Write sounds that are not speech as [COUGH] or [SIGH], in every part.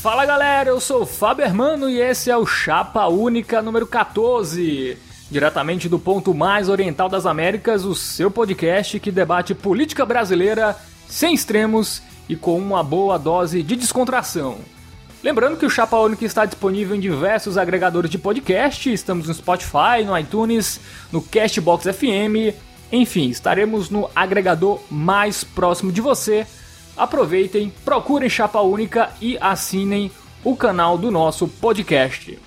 Fala galera, eu sou o Fábio Hermano e esse é o Chapa Única número 14. Diretamente do ponto mais oriental das Américas, o seu podcast que debate política brasileira sem extremos e com uma boa dose de descontração. Lembrando que o Chapa Única está disponível em diversos agregadores de podcast, estamos no Spotify, no iTunes, no Castbox FM, enfim, estaremos no agregador mais próximo de você aproveitem, procurem Chapa Única e assinem o canal do nosso podcast.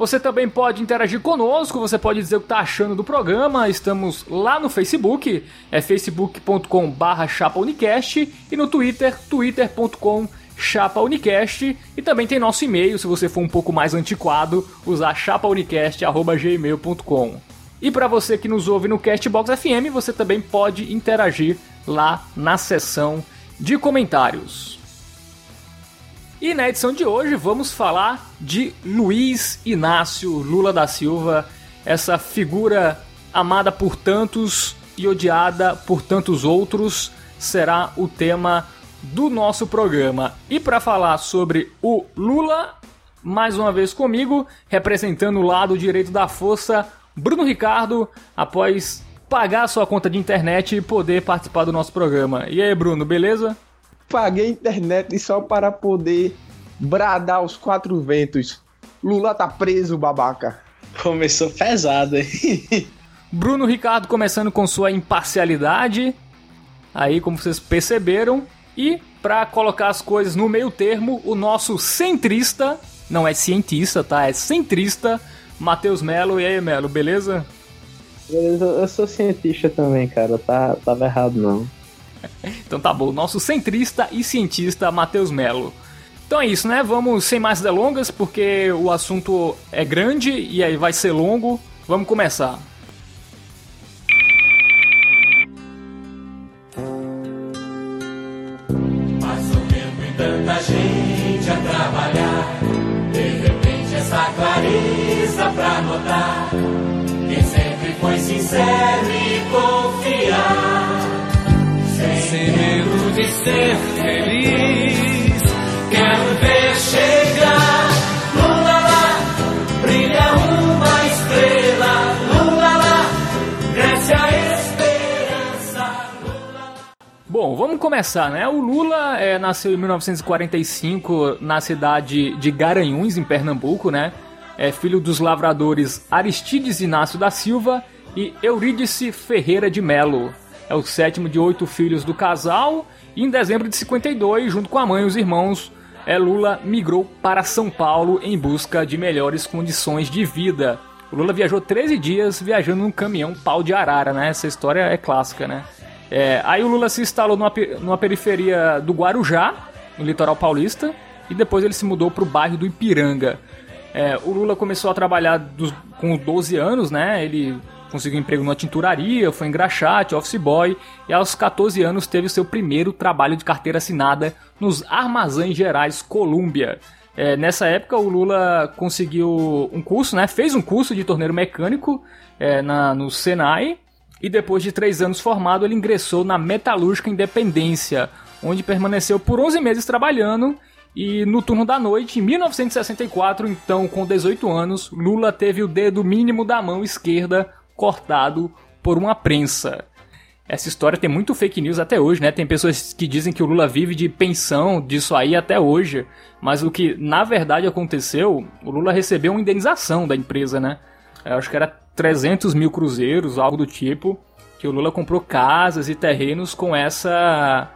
Você também pode interagir conosco, você pode dizer o que está achando do programa. Estamos lá no Facebook, é facebook.com barra chapaunicast e no Twitter, twitter.com chapaunicast e também tem nosso e-mail, se você for um pouco mais antiquado, usar chapaunicast.gmail.com. E para você que nos ouve no Castbox FM, você também pode interagir lá na seção de comentários. E na edição de hoje vamos falar de Luiz Inácio Lula da Silva, essa figura amada por tantos e odiada por tantos outros, será o tema do nosso programa. E para falar sobre o Lula, mais uma vez comigo, representando o lado direito da força, Bruno Ricardo, após pagar a sua conta de internet e poder participar do nosso programa. E aí, Bruno, beleza? Paguei a internet só para poder bradar aos quatro ventos. Lula tá preso, babaca. Começou pesado, hein? [LAUGHS] Bruno Ricardo começando com sua imparcialidade. Aí, como vocês perceberam. E, para colocar as coisas no meio termo, o nosso centrista, não é cientista, tá? É centrista, Matheus Melo. E aí, Melo, beleza? Eu sou cientista também, cara. Tá, tava errado, não. [LAUGHS] então tá bom. Nosso centrista e cientista, Matheus Melo. Então é isso, né? Vamos sem mais delongas, porque o assunto é grande e aí vai ser longo. Vamos começar. Mais tanta gente a trabalhar. De repente essa clareza pra notar foi sincero e confiar. Sem medo de ser feliz, quero ver chegar. Lula lá, brilha uma estrela. Lula lá, cresce a esperança. Lula Bom, vamos começar, né? O Lula é, nasceu em 1945 na cidade de Garanhuns, em Pernambuco, né? É filho dos lavradores Aristides Inácio da Silva e Eurídice Ferreira de Melo. É o sétimo de oito filhos do casal e em dezembro de 52, junto com a mãe e os irmãos, é, Lula migrou para São Paulo em busca de melhores condições de vida. O Lula viajou 13 dias viajando num caminhão pau de arara, né? Essa história é clássica, né? É, aí o Lula se instalou numa, numa periferia do Guarujá, no litoral paulista, e depois ele se mudou para o bairro do Ipiranga. É, o Lula começou a trabalhar dos, com 12 anos, né? Ele conseguiu emprego numa tinturaria, foi engraxate, office boy, e aos 14 anos teve seu primeiro trabalho de carteira assinada nos Armazéns Gerais Colômbia. É, nessa época o Lula conseguiu um curso, né? Fez um curso de torneiro mecânico é, na, no Senai e depois de três anos formado ele ingressou na Metalúrgica Independência, onde permaneceu por 11 meses trabalhando e no turno da noite, em 1964, então com 18 anos, Lula teve o dedo mínimo da mão esquerda cortado por uma prensa. Essa história tem muito fake news até hoje, né? Tem pessoas que dizem que o Lula vive de pensão disso aí até hoje. Mas o que na verdade aconteceu, o Lula recebeu uma indenização da empresa, né? Eu acho que era 300 mil cruzeiros, algo do tipo. Que o Lula comprou casas e terrenos com essa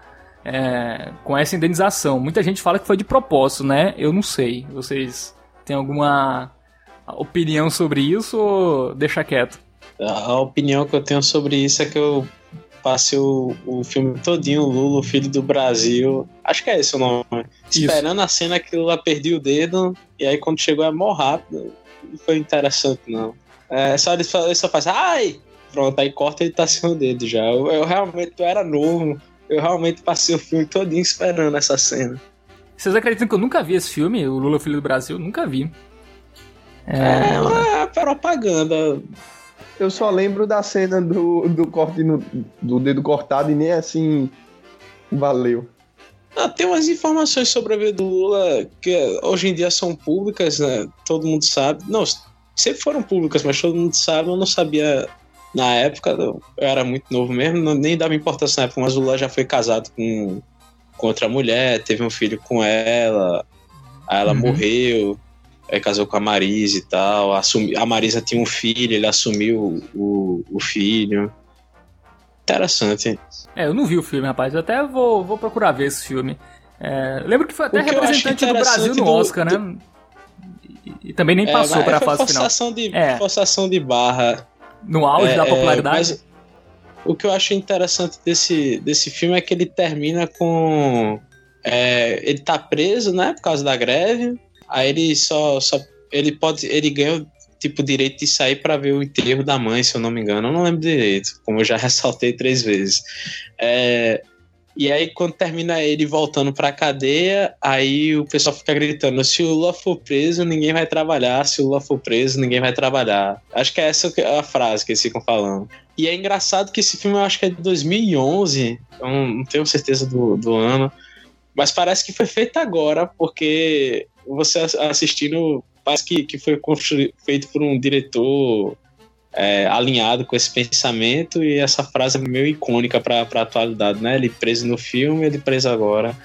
é, com essa indenização. Muita gente fala que foi de propósito, né? Eu não sei. Vocês têm alguma opinião sobre isso ou deixa quieto? A opinião que eu tenho sobre isso é que eu passei o, o filme todinho, Lula, filho do Brasil. Acho que é esse o nome. Isso. Esperando a cena que Lula perdia o dedo, e aí quando chegou é mó rápido. Não foi interessante, não. É, só ele, só faz, ai! Pronto, aí corta e ele tá sem o dedo já. Eu, eu realmente eu era novo, eu realmente passei o filme todinho esperando essa cena. Vocês acreditam que eu nunca vi esse filme, o Lula Filho do Brasil? Nunca vi. É, é uma propaganda. Eu só lembro da cena do, do corte no, do dedo cortado e nem assim valeu. Ah, tem umas informações sobre a vida do Lula que hoje em dia são públicas, né? Todo mundo sabe. Não, sempre foram públicas, mas todo mundo sabe. Eu não sabia na época, eu era muito novo mesmo, não, nem dava importância na época, mas o Lula já foi casado com, com outra mulher, teve um filho com ela, aí ela Uhum. morreu, aí casou com a Marisa e tal. Assumi, a Marisa tinha um filho, ele assumiu o, o filho. Interessante. É, eu não vi o filme, rapaz. Eu até vou, vou procurar ver esse filme. É, lembro que foi até que representante do Brasil no do- Oscar, né? E, e também nem passou mas para a fase final. de, É. forçação de barra. No auge É, da é, popularidade. mas o que eu acho interessante desse, desse filme é que ele termina com. é, ele tá preso, né? Por causa da greve. Aí ele só. só ele pode. Ele ganha o tipo direito de sair para ver o enterro da mãe, se eu não me engano. Eu não lembro direito, como eu já [LAUGHS] ressaltei três vezes. É, e aí, quando termina ele voltando pra cadeia, aí o pessoal fica gritando: se o Lula for preso, ninguém vai trabalhar. Se o Lula for preso, ninguém vai trabalhar. Acho que é essa é a frase que eles ficam falando. E é engraçado que esse filme eu acho que é de 2011, eu não, tenho certeza do, do ano, mas parece que foi feito agora, porque você ass- assistindo, parece que, que foi feito por um diretor é, alinhado com esse pensamento e essa frase é meio icônica para a atualidade, né? Ele preso no filme, ele preso agora.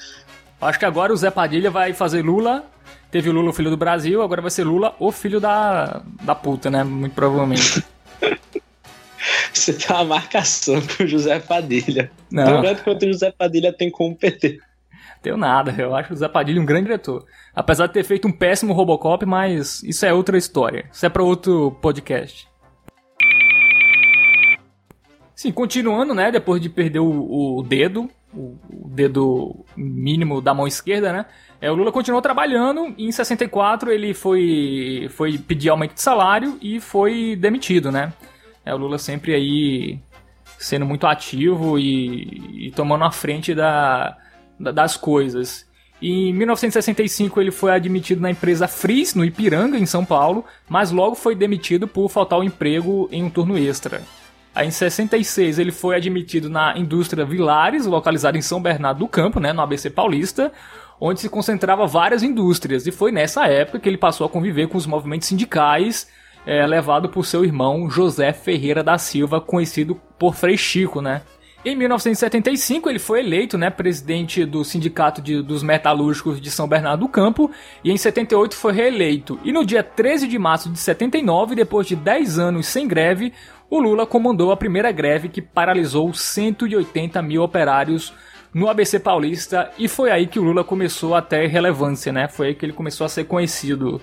Acho que agora o Zé Padilha vai fazer Lula. Teve o Lula, o filho do Brasil, agora vai ser Lula, o filho da, da puta, né? Muito provavelmente. [LAUGHS] [LAUGHS] Você tem uma marcação com o José Padilha. Não, Lembrando que o José Padilha tem como PT. tenho nada. Eu acho o Zé Padilha um grande diretor. Apesar de ter feito um péssimo Robocop, mas isso é outra história. Isso é pra outro podcast. Sim, continuando, né? Depois de perder o, o dedo, o, o dedo mínimo da mão esquerda, né? É, o Lula continuou trabalhando e em 64 ele foi, foi pedir aumento de salário e foi demitido, né? É, o Lula sempre aí sendo muito ativo e, e tomando a frente da, da- das coisas. Em 1965 ele foi admitido na empresa Fris, no Ipiranga, em São Paulo, mas logo foi demitido por faltar o emprego em um turno extra. Em 66 ele foi admitido na indústria Vilares, localizada em São Bernardo do Campo, né, no ABC Paulista, onde se concentrava várias indústrias. E foi nessa época que ele passou a conviver com os movimentos sindicais, é, levado por seu irmão José Ferreira da Silva, conhecido por Frei Chico, né? Em 1975 ele foi eleito, né, presidente do Sindicato de- dos Metalúrgicos de São Bernardo do Campo e em 78 foi reeleito. E no dia 13 de março de 79, depois de 10 anos sem greve, o Lula comandou a primeira greve que paralisou 180 mil operários no ABC Paulista e foi aí que o Lula começou a ter relevância, né? Foi aí que ele começou a ser conhecido.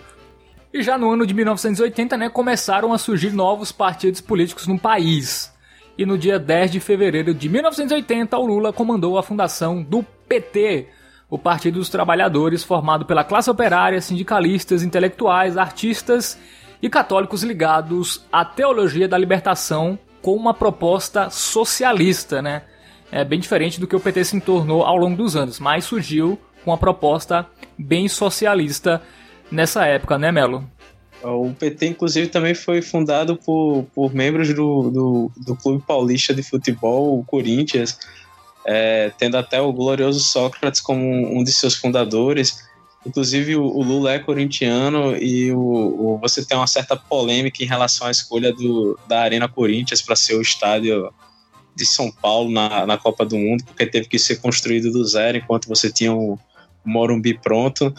E já no ano de 1980, né, começaram a surgir novos partidos políticos no país. E no dia 10 de fevereiro de 1980, o Lula comandou a fundação do PT, o Partido dos Trabalhadores, formado pela classe operária, sindicalistas, intelectuais, artistas e católicos ligados à teologia da libertação com uma proposta socialista, né? É bem diferente do que o PT se tornou ao longo dos anos, mas surgiu com uma proposta bem socialista nessa época, né, Melo? O PT, inclusive, também foi fundado por, por membros do, do, do Clube Paulista de Futebol, o Corinthians, é, tendo até o glorioso Sócrates como um de seus fundadores. Inclusive, o, o Lula é corintiano e o, o- você tem uma certa polêmica em relação à escolha do, da Arena Corinthians para ser o estádio de São Paulo na, na Copa do Mundo, porque teve que ser construído do zero, enquanto você tinha o Morumbi pronto.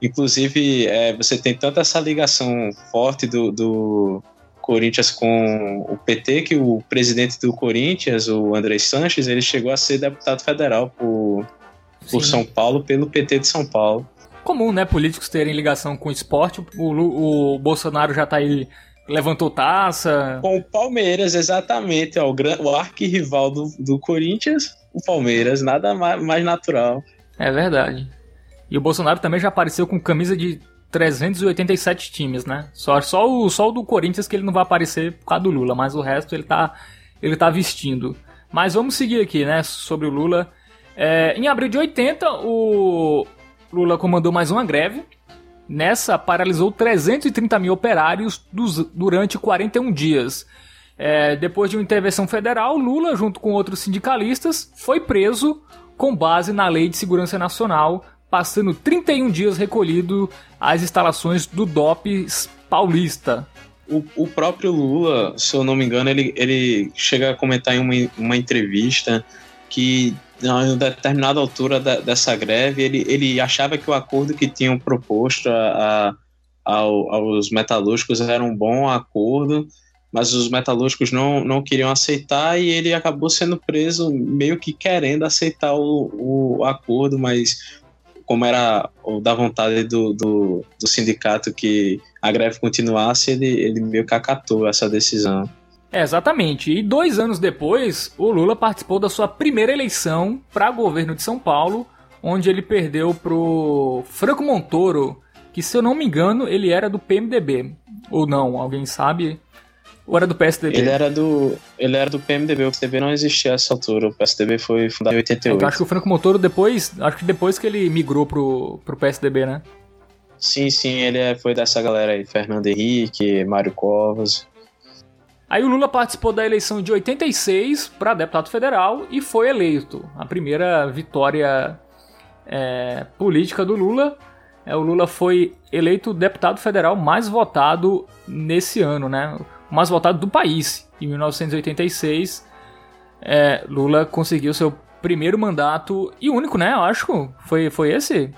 Inclusive, é, você tem tanto essa ligação forte do, do Corinthians com o PT, que o presidente do Corinthians, o André Sanches, ele chegou a ser deputado federal por, por Sim. São Paulo, pelo PT de São Paulo. Comum, né? Políticos terem ligação com o esporte. O, o Bolsonaro já tá aí, levantou taça. Com o Palmeiras, exatamente, ó, o, gran- o arquirrival do, do Corinthians, o Palmeiras, nada mais, mais natural. É verdade. E o Bolsonaro também já apareceu com camisa de 387 times, né? Só, só, o, só o do Corinthians que ele não vai aparecer por causa do Lula, mas o resto ele tá, ele tá vestindo. Mas vamos seguir aqui, né? Sobre o Lula. É, em abril de 80, o Lula comandou mais uma greve. Nessa, paralisou 330 mil operários dos- durante 41 dias. É, depois de uma intervenção federal, Lula, junto com outros sindicalistas, foi preso com base na Lei de Segurança Nacional, passando 31 dias recolhido às instalações do DOPS paulista. O, o próprio Lula, se eu não me engano, ele, ele chega a comentar em uma, uma entrevista que em determinada altura da, dessa greve, ele, ele achava que o acordo que tinham proposto a, a, ao, aos metalúrgicos era um bom acordo, mas os metalúrgicos não, não queriam aceitar e ele acabou sendo preso meio que querendo aceitar o, o acordo, mas como era da vontade do, do, do, sindicato que a greve continuasse, ele, ele meio que acatou essa decisão. É, exatamente. E dois anos depois, o Lula participou da sua primeira eleição para governo de São Paulo, onde ele perdeu pro Franco Montoro, que se eu não me engano, ele era do PMDB. Ou não, alguém sabe? Ou era do PSDB? Ele era do, ele era do PMDB, o PSDB não existia a essa altura, o PSDB foi fundado em 88. Eu acho que o Franco Montoro depois, acho que depois que ele migrou pro, pro PSDB, né? Sim, sim, ele é, foi dessa galera aí, Fernando Henrique, Mário Covas. Aí o Lula participou da eleição de 86 para deputado federal e foi eleito. A primeira vitória é, política do Lula. É, o Lula foi eleito deputado federal mais votado nesse ano, né? O mais votado do país. Em 1986, é, Lula conseguiu seu primeiro mandato e único, né? Eu acho. Foi, foi esse?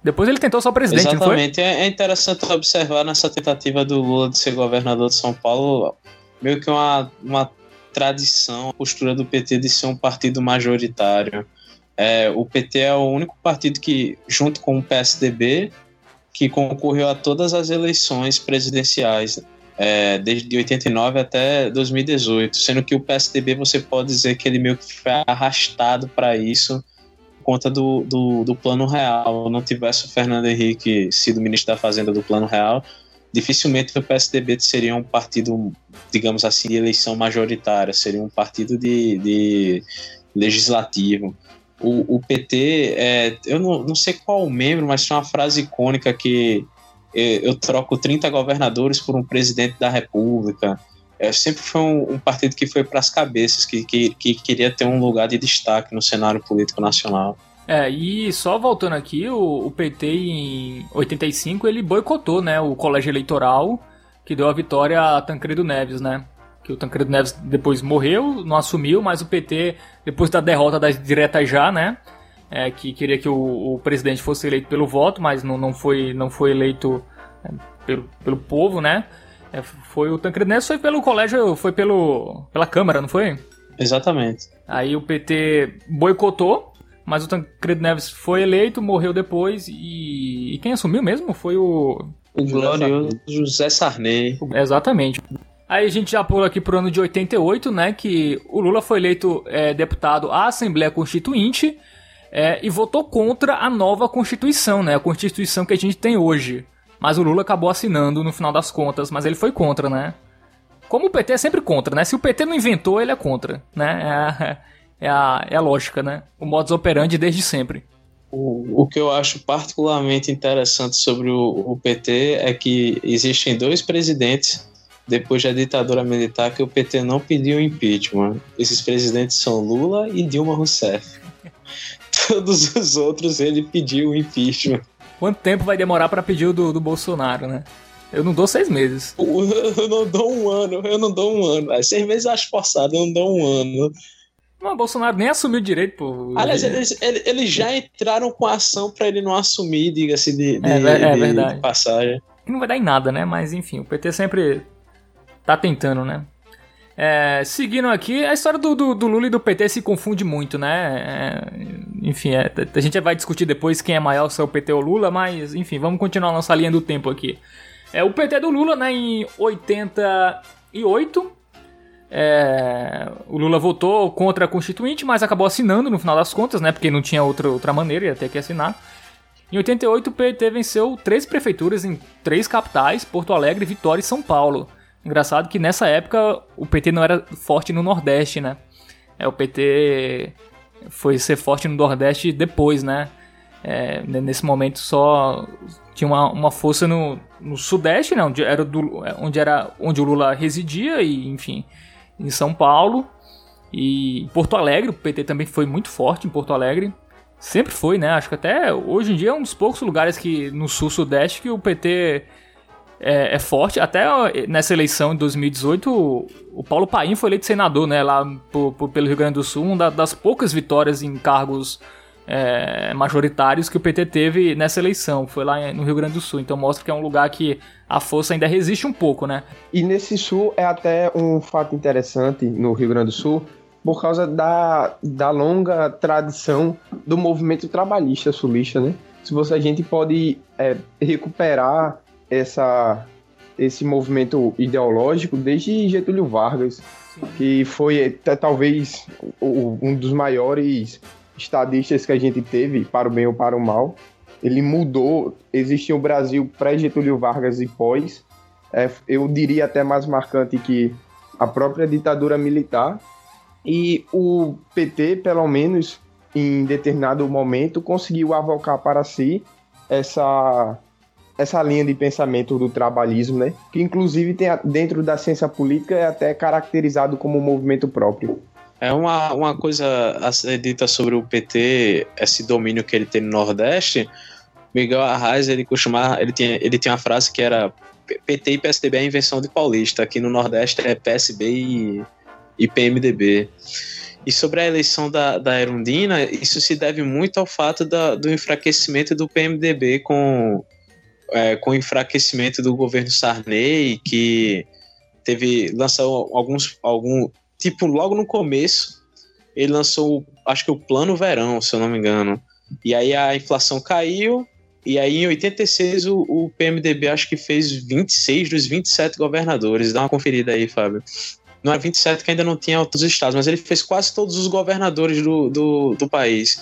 Depois ele tentou ser presidente, Exatamente. É interessante observar nessa tentativa do Lula de ser governador de São Paulo meio que uma, uma tradição, a postura do PT de ser um partido majoritário. É, o PT é o único partido que, junto com o PSDB, que concorreu a todas as eleições presidenciais, é, desde 89 até 2018, sendo que o PSDB você pode dizer que ele meio que foi arrastado para isso por conta do, do, do Plano Real. Não tivesse o Fernando Henrique sido ministro da Fazenda do Plano Real, dificilmente o PSDB seria um partido, digamos assim, de eleição majoritária, seria um partido de, de legislativo. O, o PT, é, eu não, não sei qual membro, mas tinha uma frase icônica que é, eu troco 30 governadores por um presidente da República. É, sempre foi um, um, partido que foi para as cabeças, que, que, que queria ter um lugar de destaque no cenário político nacional. É, e só voltando aqui, o, o, PT em 85 ele boicotou, né, o colégio eleitoral que deu a vitória a Tancredo Neves, né? Que o Tancredo Neves depois morreu, não assumiu, mas o PT, depois da derrota das diretas já, né? É, que queria que o, o, presidente fosse eleito pelo voto, mas não, não, foi, não foi eleito é, pelo, pelo povo, né? É, foi o Tancredo Neves foi pelo colégio, foi pelo pela Câmara, não foi? Exatamente. Aí o PT boicotou mas o Tancredo Neves foi eleito, morreu depois e, e quem assumiu mesmo foi o... O glorioso José Sarney. Exatamente. Aí a gente já pula aqui pro ano de 88, né, que o Lula foi eleito é, deputado à Assembleia Constituinte é, e votou contra a nova Constituição, né, a Constituição que a gente tem hoje. Mas o Lula acabou assinando no final das contas, mas ele foi contra, né? Como o PT é sempre contra, né? Se o PT não inventou, ele é contra, né? É, [LAUGHS] é a, é a lógica, né? O modus operandi desde sempre. O, o que eu acho particularmente interessante sobre o, o PT é que existem dois presidentes depois da ditadura militar que o PT não pediu impeachment. Esses presidentes são Lula e Dilma Rousseff. [LAUGHS] Todos os outros ele pediu impeachment. Quanto tempo vai demorar para pedir o do, do Bolsonaro, né? Eu não dou seis meses. [LAUGHS] Eu não dou um ano, eu não dou um ano. Seis meses eu acho forçado, eu não dou um ano. Mas o Bolsonaro nem assumiu direito, pô. Aliás, eles, eles já entraram com a ação para ele não assumir, diga-se de, de, é, é verdade. De passagem. Não vai dar em nada, né? Mas enfim, o PT sempre tá tentando, né? É, seguindo aqui, a história do, do, do, Lula e do PT se confunde muito, né? É, enfim, é, a gente vai discutir depois quem é maior, se é o PT ou Lula, mas enfim, vamos continuar nossa linha do tempo aqui. É, o PT do Lula, né, em 88, é, o Lula votou contra a Constituinte, mas acabou assinando no final das contas, né? Porque não tinha outra, outra maneira, ia ter que assinar. Em 88, o PT venceu três prefeituras em três capitais, Porto Alegre, Vitória e São Paulo. Engraçado que nessa época o PT não era forte no Nordeste, né? É, o PT foi ser forte no Nordeste depois, né? É, nesse momento só tinha uma, uma força no, no Sudeste, né? Onde era, do, onde era onde o Lula residia e, enfim, em São Paulo e Porto Alegre. O PT também foi muito forte em Porto Alegre. Sempre foi, né? Acho que até hoje em dia é um dos poucos lugares que no sul-sudeste que o PT é, é, forte. Até nessa eleição de 2018, o, o Paulo Paim foi eleito senador, né? Lá por, por, pelo Rio Grande do Sul, uma das poucas vitórias em cargos é, majoritários que o PT teve nessa eleição. Foi lá no Rio Grande do Sul. Então mostra que é um lugar que a força ainda resiste um pouco, né? E nesse sul é até um fato interessante no Rio Grande do Sul, por causa da, da longa tradição do movimento trabalhista sulista, né? Se você, a gente pode é, recuperar essa, esse movimento ideológico desde Getúlio Vargas, Sim. que foi talvez um dos maiores estadistas que a gente teve, para o bem ou para o mal. Ele mudou, existia o Brasil pré-Getúlio Vargas e pós. É, eu diria até mais marcante que a própria ditadura militar. E o PT, pelo menos em determinado momento, conseguiu avocar para si essa essa linha de pensamento do trabalhismo, né? Que inclusive tem dentro da ciência política é até caracterizado como um movimento próprio. É uma, uma coisa a ser dita sobre o PT, esse domínio que ele tem no Nordeste. Miguel Arraes, ele costumava, ele tinha, ele tinha uma frase que era PT e PSDB é a invenção de paulista, aqui no Nordeste é PSB e, e PMDB. E sobre a eleição da, da Erundina, isso se deve muito ao fato da, do enfraquecimento do PMDB com, é, com o enfraquecimento do governo Sarney, que teve lançou alguns algum tipo, logo no começo, ele lançou, acho que o Plano Verão, se eu não me engano. E aí a inflação caiu, e aí em 86 o, o PMDB acho que fez 26 dos 27 governadores. Dá uma conferida aí, Fábio. Não é 27 que ainda não tinha outros estados, mas ele fez quase todos os governadores do, do, do país.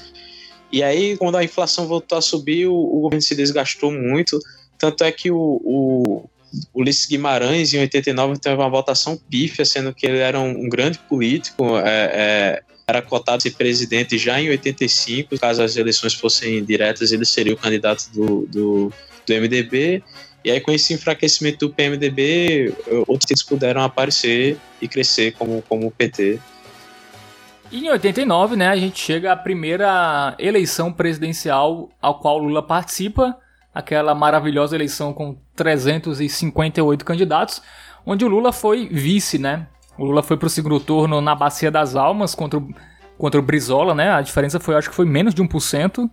E aí, quando a inflação voltou a subir, o, o governo se desgastou muito. Tanto é que o, o, Ulisses Guimarães, em 89, teve uma votação pífia, sendo que ele era um, um grande político, é, é, era cotado ser presidente já em 85, caso as eleições fossem diretas, ele seria o candidato do, do, do MDB. E aí, com esse enfraquecimento do PMDB, outros puderam aparecer e crescer como, como o PT. Em 89, né, a gente chega à primeira eleição presidencial ao qual Lula participa, aquela maravilhosa eleição com 358 candidatos, onde o Lula foi vice, né? O Lula foi para o segundo turno na Bacia das Almas contra o, contra o Brizola, né? A diferença foi, acho que foi menos de 1%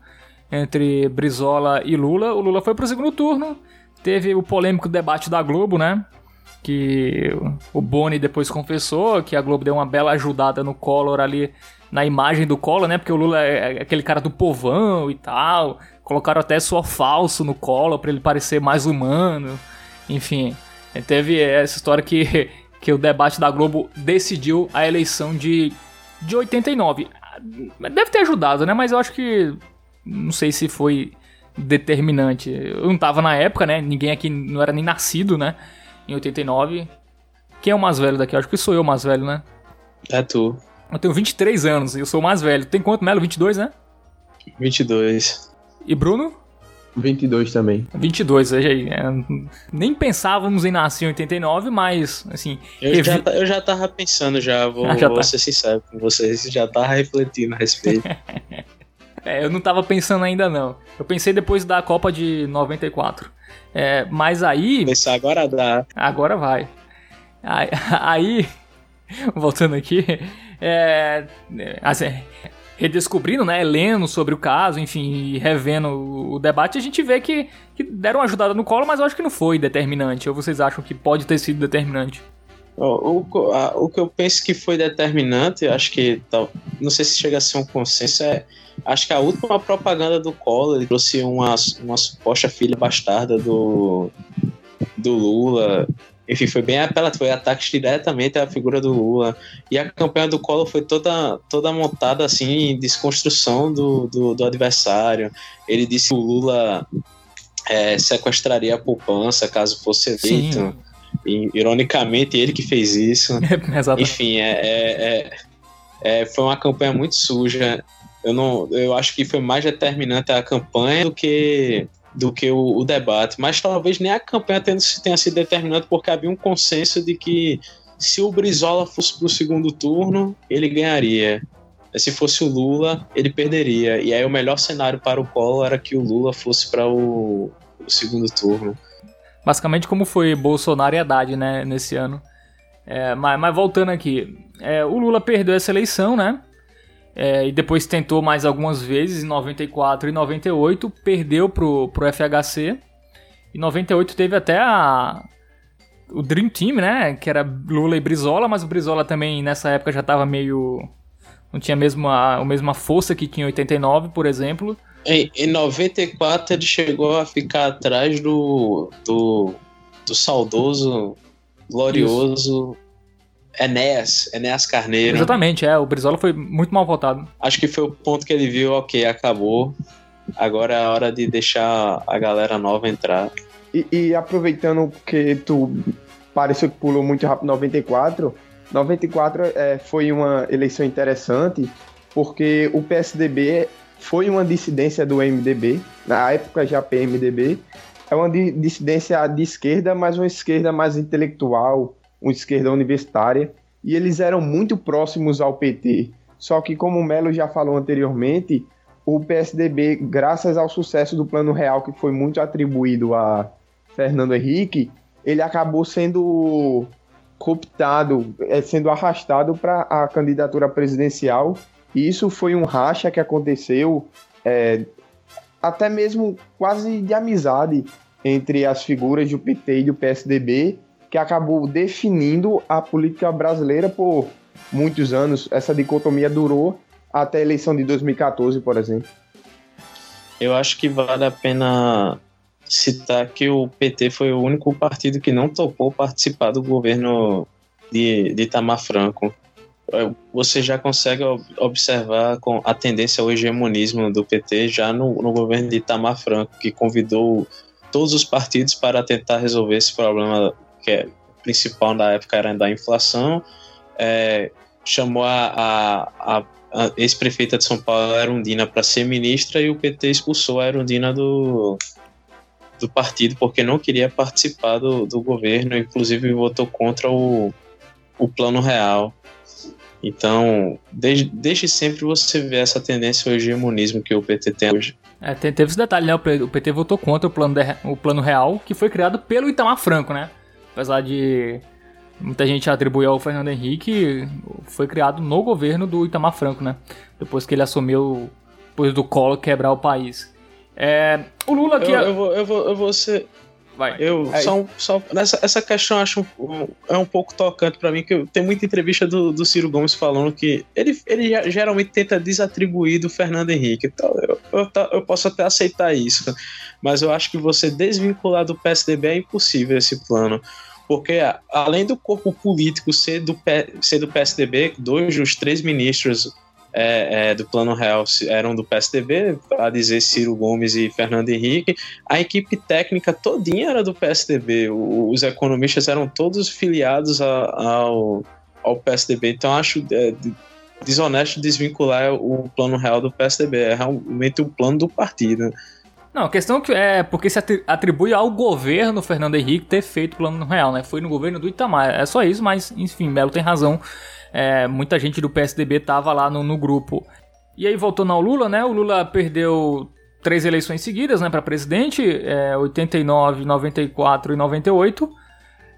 entre Brizola e Lula. O Lula foi para o segundo turno, teve o polêmico debate da Globo, né? Que o Boni depois confessou que a Globo deu uma bela ajudada no Collor ali na imagem do Collor, né? Porque o Lula é aquele cara do povão e tal. Colocaram até suor falso no Collor para ele parecer mais humano. Enfim, teve essa história que, [LAUGHS] que o debate da Globo decidiu a eleição de, de 89. Deve ter ajudado, né? Mas eu acho que. Não sei se foi determinante. Eu não tava na época, né? Ninguém aqui não era nem nascido, né? Em 89. Quem é o mais velho daqui? Eu acho que sou eu o mais velho, né? É tu. Eu tenho 23 anos e eu sou o mais velho. Tem quanto, Melo? 22, né? 22. E Bruno? 22 também. 22, veja aí. É, nem pensávamos em nascer em 89, mas, assim... Eu, revi... já, eu já tava pensando já, vou, [LAUGHS] ah, já vou tá. ser sincero com vocês, já tava refletindo a respeito. [LAUGHS] é, eu não tava pensando ainda não. Eu pensei depois da Copa de 94. É, mas aí... Pensar agora dá. Agora vai. [LAUGHS] Aí, aí voltando aqui, é, assim, redescobrindo, né, lendo sobre o caso, enfim, revendo o debate, a gente vê que, que deram uma ajudada no colo, mas eu acho que não foi determinante. Ou vocês acham que pode ter sido determinante? O, o, a, o que eu penso que foi determinante, acho que não sei se chega a ser um consenso, é acho que a última propaganda do Collor trouxe uma, uma suposta filha bastarda do, do Lula enfim, foi bem apelativo, foi ataque diretamente à figura do Lula. E a campanha do Collor foi toda, toda montada assim, em desconstrução do, do, do adversário. Ele disse que o Lula é, sequestraria a poupança caso fosse eleito. E, ironicamente, ele que fez isso. [LAUGHS] Enfim, é, é, é, é, foi uma campanha muito suja. Eu, não, eu acho que foi mais determinante a campanha do que do que o, o, debate, mas talvez nem a campanha tenha, tenha sido determinante porque havia um consenso de que se o Brizola fosse pro segundo turno, ele ganharia. Se fosse o Lula, ele perderia. E aí o melhor cenário para o Collor era que o Lula fosse para o, o, segundo turno. Basicamente como foi Bolsonaro e Haddad, né, nesse ano. É, mas, mas, voltando aqui, é, o Lula perdeu essa eleição, né? É, e depois tentou mais algumas vezes, em 94 e 98, perdeu pro, pro FHC. Em 98 teve até a, o Dream Team, né? Que era Lula e Brizola, mas o Brizola também nessa época já tava meio. Não tinha mesmo a, a mesma força que tinha em 89, por exemplo. Em, em 94 ele chegou a ficar atrás do, do, do saudoso, glorioso Isso. Enéas, Enéas Carneiro. Exatamente, é. O Brizola foi muito mal votado. Acho que foi o ponto que ele viu, ok, acabou. Agora é a hora de deixar a galera nova entrar. E, e aproveitando que tu pareceu que pulou muito rápido 94, 94 é, foi uma eleição interessante porque o PSDB foi uma dissidência do MDB, na época já PMDB, é uma dissidência de esquerda, mas uma esquerda mais intelectual, uma esquerda universitária, e eles eram muito próximos ao PT. Só que, como o Melo já falou anteriormente, o PSDB, graças ao sucesso do Plano Real, que foi muito atribuído a Fernando Henrique, ele acabou sendo cooptado, é, sendo arrastado para a candidatura presidencial. E isso foi um racha que aconteceu, é, até mesmo quase de amizade entre as figuras do PT e do PSDB, que acabou definindo a política brasileira por muitos anos. Essa dicotomia durou até a eleição de 2014, por exemplo. Eu acho que vale a pena citar que o PT foi o único partido que não topou participar do governo de, de Itamar Franco. É, você já consegue observar com a tendência ao hegemonismo do PT já no, no governo de Itamar Franco, que convidou todos os partidos para tentar resolver esse problema que é principal da época era da inflação, é, chamou a, a, a a ex-prefeita de São Paulo, Erundina, para ser ministra e o PT expulsou a Erundina do, do partido porque não queria participar do, do governo, inclusive votou contra o, o plano real. Então, desde, desde sempre você vê essa tendência ao hegemonismo que o PT tem hoje. É, teve esse detalhe, né? O PT votou contra o plano, de, o plano real, que foi criado pelo Itamar Franco, né? Apesar de muita gente atribuir ao Fernando Henrique, foi criado no governo do Itamar Franco, né? Depois que ele assumiu, depois do Collor quebrar o país. É, o Lula aqui... Eu, eu, vou, eu, vou, eu vou ser... Vai. Eu Aí. só, só nessa essa questão acho um, é um pouco tocante para mim que tem muita entrevista do, do Ciro Gomes falando que ele, ele geralmente tenta desatribuir do Fernando Henrique. Então eu, eu, eu, posso até aceitar isso, mas eu acho que você desvincular do PSDB é impossível esse plano. Porque além do corpo político ser do, ser do PSDB, dois dos três ministros é, é, do Plano Real eram do PSDB, a dizer Ciro Gomes e Fernando Henrique, a equipe técnica todinha era do PSDB, o, os economistas eram todos filiados a, ao, ao PSDB, então acho é, desonesto desvincular o Plano Real do PSDB, é realmente o plano do partido. Não, a questão é porque se atribui ao governo Fernando Henrique ter feito o plano real, né? Foi no governo do Itamar. É só isso, mas enfim, Melo tem razão. É, muita gente do PSDB tava lá no, no, grupo. E aí, voltando ao Lula, né? O Lula perdeu três eleições seguidas, né, para presidente, é, 89, 94 e 98.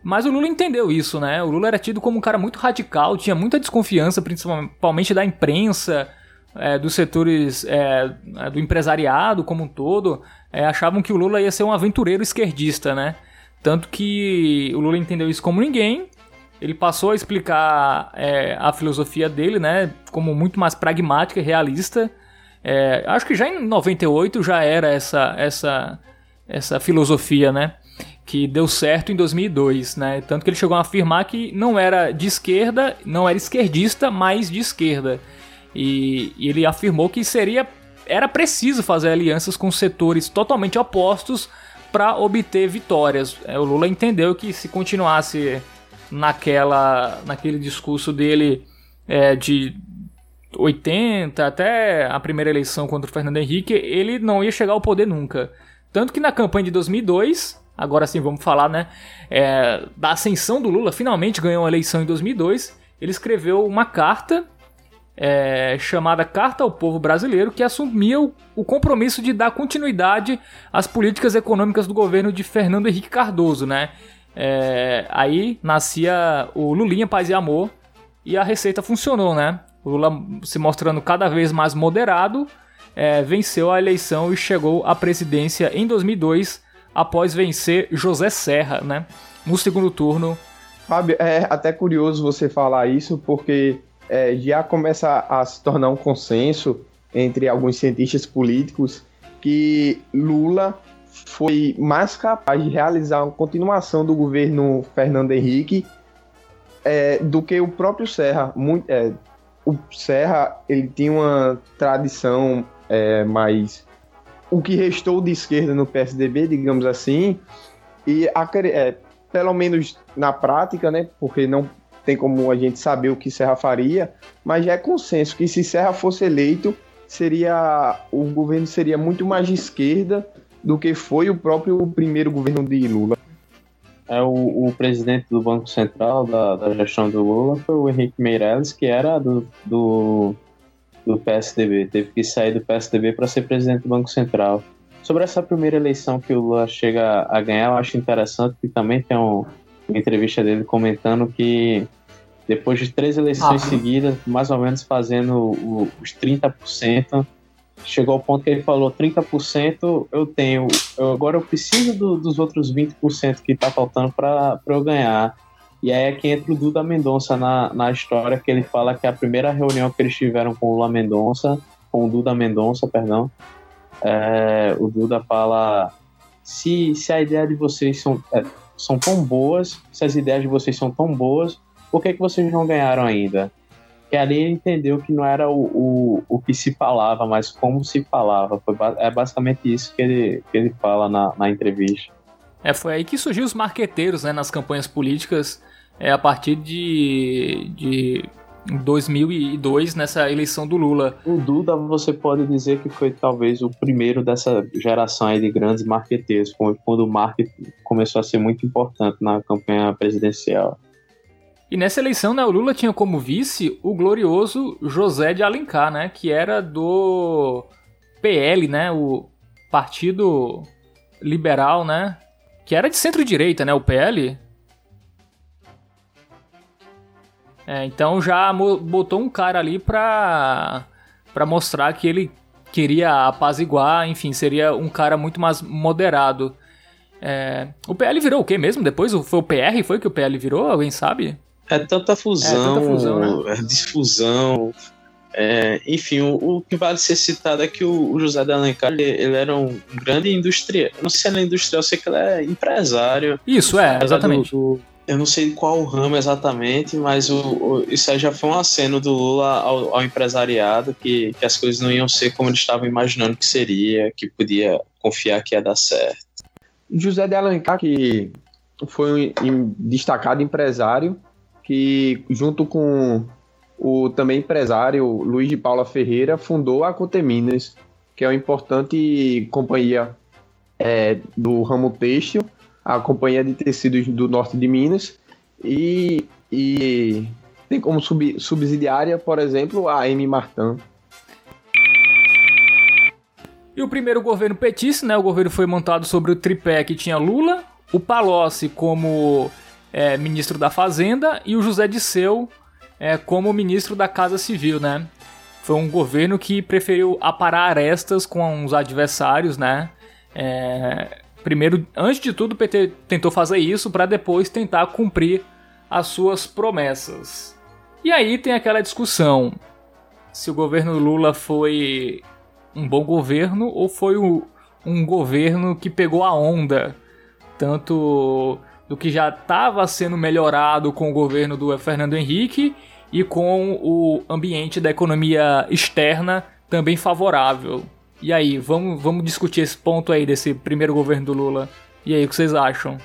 Mas o Lula entendeu isso, né? O Lula era tido como um cara muito radical, tinha muita desconfiança, principalmente da imprensa, é, dos setores é, do empresariado como um todo, é, achavam que o Lula ia ser um aventureiro esquerdista, né? Tanto que o Lula entendeu isso como ninguém. Ele passou a explicar é, a filosofia dele, né? Como muito mais pragmática e realista. É, acho que já em 98 já era essa, essa, essa filosofia, né? Que deu certo em 2002, né? Tanto que ele chegou a afirmar que não era de esquerda, não era esquerdista, mas de esquerda. E, e ele afirmou que seria era preciso fazer alianças com setores totalmente opostos para obter vitórias. É, o Lula entendeu que se continuasse naquela, naquele discurso dele é, de 80 até a primeira eleição contra o Fernando Henrique, ele não ia chegar ao poder nunca. Tanto que na campanha de 2002, Agora sim, vamos falar, né? É, da ascensão do Lula, finalmente ganhou a eleição em 2002. Ele escreveu uma carta é, chamada Carta ao Povo Brasileiro, que assumia o, o, compromisso de dar continuidade às políticas econômicas do governo de Fernando Henrique Cardoso, né? É, aí nascia o Lulinha Paz e Amor e a receita funcionou, né? O Lula se mostrando cada vez mais moderado, é, venceu a eleição e chegou à presidência em 2002 após vencer José Serra, né? No segundo turno. Fábio, é até curioso você falar isso, porque é, já começa a se tornar um consenso entre alguns cientistas políticos que Lula foi mais capaz de realizar uma continuação do governo Fernando Henrique é, do que o próprio Serra. Muito, é, o Serra ele tinha uma tradição é, mais o que restou de esquerda no PSDB, digamos assim, e a, é, pelo menos na prática, né, porque não tem como a gente saber o que Serra faria, mas já é consenso que se Serra fosse eleito, seria o governo seria muito mais de esquerda do que foi o próprio primeiro governo de Lula. É o, o presidente do Banco Central da, da gestão do Lula foi o Henrique Meirelles, que era do, do do PSDB, teve que sair do PSDB para ser presidente do Banco Central. Sobre essa primeira eleição que o Lula chega a ganhar, eu acho interessante que também tem um, uma entrevista dele comentando que depois de três eleições ah. seguidas, mais ou menos fazendo o, os 30%, chegou ao ponto que ele falou: 30% eu tenho, eu, agora eu preciso do, dos outros 20% que está faltando para eu ganhar. E aí é que entra o Duda Mendonça na, na história, que ele fala que a primeira reunião que eles tiveram com o Lula Mendonça, com o Duda Mendonça, perdão, é, o Duda fala se, se a ideia de vocês são, é, são tão boas, se as ideias de vocês são tão boas, por que, que vocês não ganharam ainda? E ali ele entendeu que não era o, o, o que se falava, mas como se falava. Foi, é basicamente isso que ele, que ele fala na, na entrevista. É, foi aí que surgiu os marqueteiros né, nas campanhas políticas é, a partir de, de 2002, nessa eleição do Lula. O Duda, você pode dizer que foi talvez o primeiro dessa geração aí de grandes marqueteiros, quando o marketing começou a ser muito importante na campanha presidencial. E nessa eleição, né, o Lula tinha como vice o glorioso José de Alencar, né, que era do PL, né, o Partido Liberal, né, que era de centro-direita, né, o PL. É, então já botou um cara ali pra, pra mostrar que ele queria apaziguar, enfim, seria um cara muito mais moderado. É, o PL virou o que mesmo? Depois foi o PR? Foi que o PL virou? Alguém sabe? É tanta fusão, é, tanta fusão né? é difusão. É, enfim, o, o, que vale ser citado é que o, o José de Alencar ele, ele, era um grande industrial. Não sei se ele é industrial, eu sei que ele é empresário. Isso, é, exatamente. Do, do, eu não sei qual ramo exatamente, mas o, o, isso aí já foi um aceno do Lula ao, ao empresariado, que, que as coisas não iam ser como ele estava imaginando que seria, que podia confiar que ia dar certo. José de Alencar, que foi um destacado empresário, que junto com o também empresário Luiz de Paula Ferreira fundou a Coteminas, que é uma importante companhia é, do ramo têxtil, a Companhia de Tecidos do Norte de Minas, e, e tem como sub, subsidiária, por exemplo, a M. Martin. E o primeiro governo petista, né? O governo foi montado sobre o tripé que tinha Lula, o Palocci como é, ministro da Fazenda e o José Disseu é, como ministro da Casa Civil, né? Foi um governo que preferiu aparar arestas com os adversários, né? É, Primeiro, antes de tudo, o PT tentou fazer isso para depois tentar cumprir as suas promessas. E aí tem aquela discussão se o governo Lula foi um bom governo ou foi um governo que pegou a onda tanto do que já estava sendo melhorado com o governo do Fernando Henrique e com o ambiente da economia externa também favorável. E aí, vamos, vamos discutir esse ponto aí desse primeiro governo do Lula. E aí, o que vocês acham?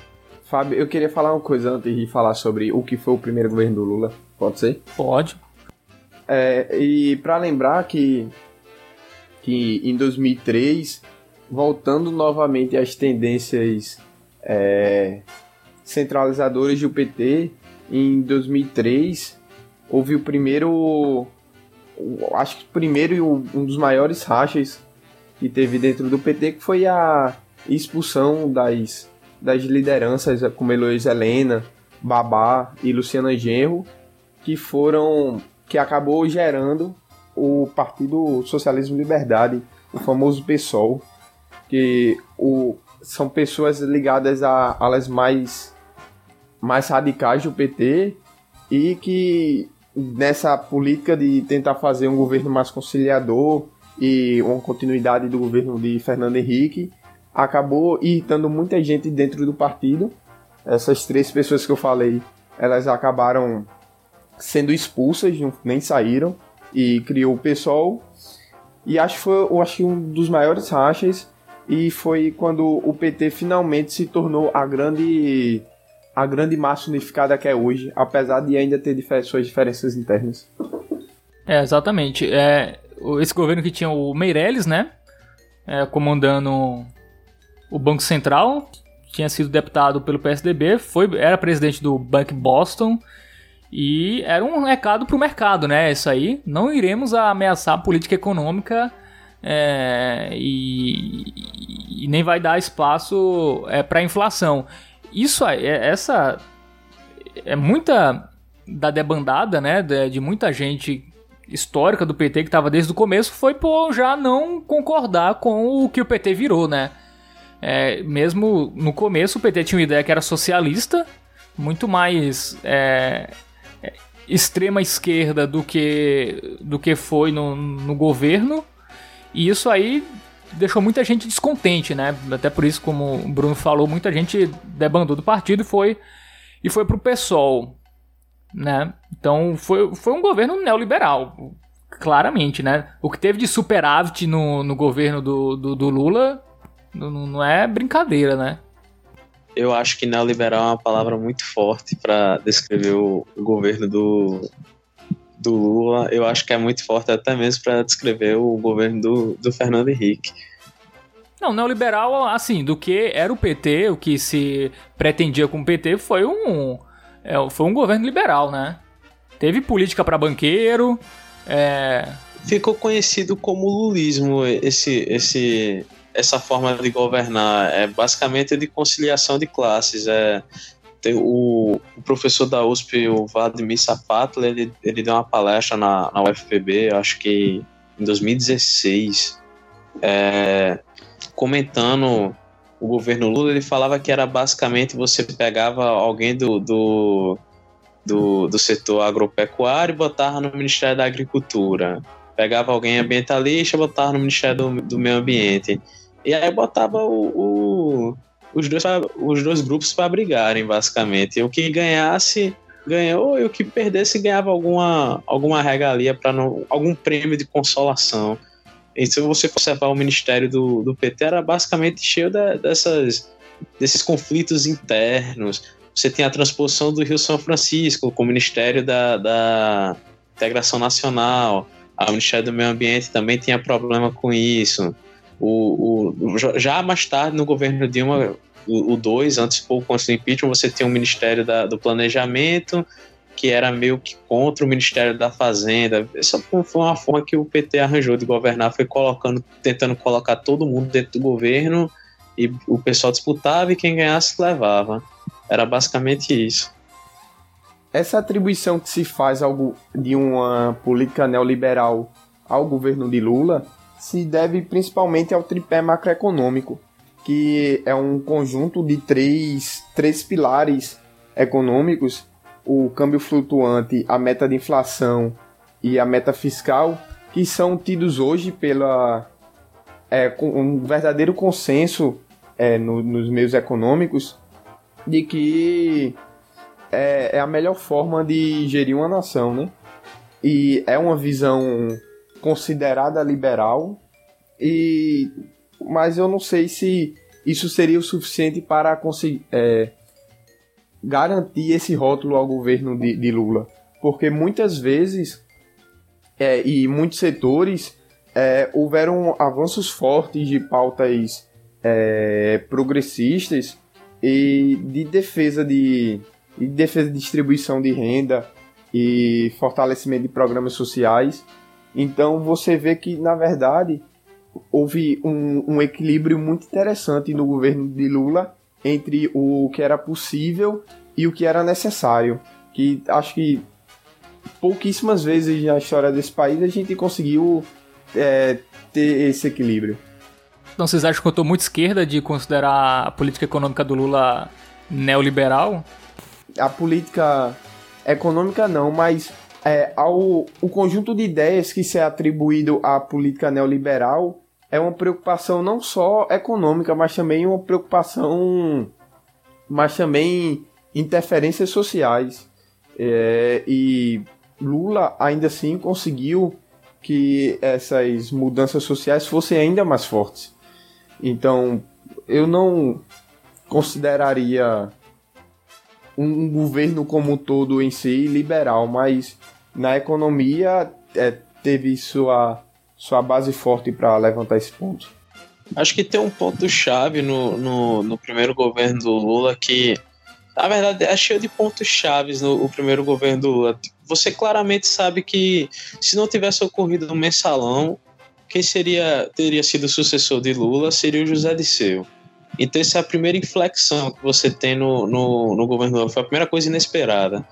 Fábio, eu queria falar uma coisa antes de falar sobre o que foi o primeiro governo do Lula. Pode ser? Pode. É, e para lembrar que, que em 2003, voltando novamente às tendências é, centralizadores do PT, em 2003 houve o primeiro, acho que o primeiro e um dos maiores rachas que teve dentro do PT, que foi a expulsão das, das lideranças como Heloísa Helena, Babá e Luciana Genro, que foram que acabou gerando o Partido Socialismo e Liberdade, o famoso PSOL, que o, são pessoas ligadas a alas mais mais radicais do PT e que nessa política de tentar fazer um governo mais conciliador e uma continuidade do governo de Fernando Henrique acabou irritando muita gente dentro do partido. Essas três pessoas que eu falei, elas acabaram sendo expulsas, nem saíram e criou o PSOL. E acho que foi acho um dos maiores rachas e foi quando o PT finalmente se tornou a grande a grande massa unificada que é hoje, apesar de ainda ter suas diferenças internas. É, exatamente. É, esse governo que tinha o Meirelles, né? É, comandando o Banco Central, tinha sido deputado pelo PSDB, foi, era presidente do Bank Boston e era um recado para o mercado, né? Isso aí, não iremos ameaçar a política econômica é, e, e, nem vai dar espaço é, para inflação. Isso é, essa é muita da debandada, né? De, de muita gente histórica do PT que estava desde o começo foi por já não concordar com o que o PT virou, né? É, mesmo no começo o PT tinha uma ideia que era socialista, muito mais é, é, extrema esquerda do que do que foi no, no governo. E isso aí deixou muita gente descontente, né? Até por isso, como o Bruno falou, muita gente debandou do partido e foi e foi pro PSOL, né? Então foi, foi um governo neoliberal, claramente, né? O que teve de superávit no, no governo do, do, do Lula não, não é brincadeira, né? Eu acho que neoliberal é uma palavra muito forte para descrever o, o governo do, do Lula, eu acho que é muito forte até mesmo para descrever o governo do, do Fernando Henrique. Não, neoliberal, assim, do que era o PT, o que se pretendia com o PT, foi um, é, foi um governo liberal, né? Teve política para banqueiro, é... Ficou conhecido como lulismo esse, esse, essa forma de governar. É basicamente de conciliação de classes. É, o, o, professor da USP, o Vladimir Sapatla, ele, ele deu uma palestra na, na UFPB, acho que em 2016, é, comentando o governo Lula, ele falava que era basicamente você pegava alguém do, do, do, do setor agropecuário e botava no Ministério da Agricultura. Pegava alguém ambientalista e botava no Ministério do, do Meio Ambiente. E aí botava o, o os dois, os dois grupos para brigarem, basicamente. O que ganhasse ganhou e o que perdesse ganhava alguma, alguma regalia para algum prêmio de consolação. E se você observar o ministério do, do PT era basicamente cheio de, dessas, desses conflitos internos. Você tem a transposição do Rio São Francisco com o Ministério da, da Integração Nacional, o Ministério do Meio Ambiente também tinha problema com isso. O, o, já mais tarde, no governo Dilma, o 2, antes pouco antes do impeachment, você tinha o Ministério da, do Planejamento, que era meio que contra o Ministério da Fazenda. Essa foi uma forma que o PT arranjou de governar, foi colocando, tentando colocar todo mundo dentro do governo e o pessoal disputava e quem ganhasse levava. Era basicamente isso. Essa atribuição que se faz ao, de uma política neoliberal ao governo de Lula se deve principalmente ao tripé macroeconômico, que é um conjunto de três, três pilares econômicos: o câmbio flutuante, a meta de inflação e a meta fiscal, que são tidos hoje pela é, um verdadeiro consenso é, no, nos meios econômicos de que é, é, a melhor forma de gerir uma nação, né? E é uma visão considerada liberal e mas eu não sei se isso seria o suficiente para conseguir é, garantir esse rótulo ao governo de, de Lula. Porque muitas vezes é, e muitos setores é, houveram avanços fortes de pautas é, progressistas e de defesa de, de defesa de distribuição de renda e fortalecimento de programas sociais. Então você vê que, na verdade, houve um, um equilíbrio muito interessante no governo de Lula entre o que era possível e o que era necessário. Que acho que pouquíssimas vezes na história desse país a gente conseguiu é, ter esse equilíbrio. Então vocês acham que eu estou muito esquerda de considerar a política econômica do Lula neoliberal? A política econômica não, mas é, ao, o conjunto de ideias que se é atribuído à política neoliberal é uma preocupação não só econômica, mas também uma preocupação, mas também interferências sociais. É, e Lula ainda assim conseguiu que essas mudanças sociais fossem ainda mais fortes. Então, eu não consideraria um governo como um todo em si liberal, mas na economia é, teve sua, sua base forte para levantar esse ponto. Acho que tem um ponto-chave no, no, no, primeiro governo do Lula que, na verdade, é cheio de pontos chaves no o primeiro governo do Lula. Você claramente sabe que se não tivesse ocorrido um mensalão, quem seria teria sido o sucessor de Lula seria o José Disseu. Então, essa é a primeira inflexão que você tem no, no, no governo Lula. Foi a primeira coisa inesperada.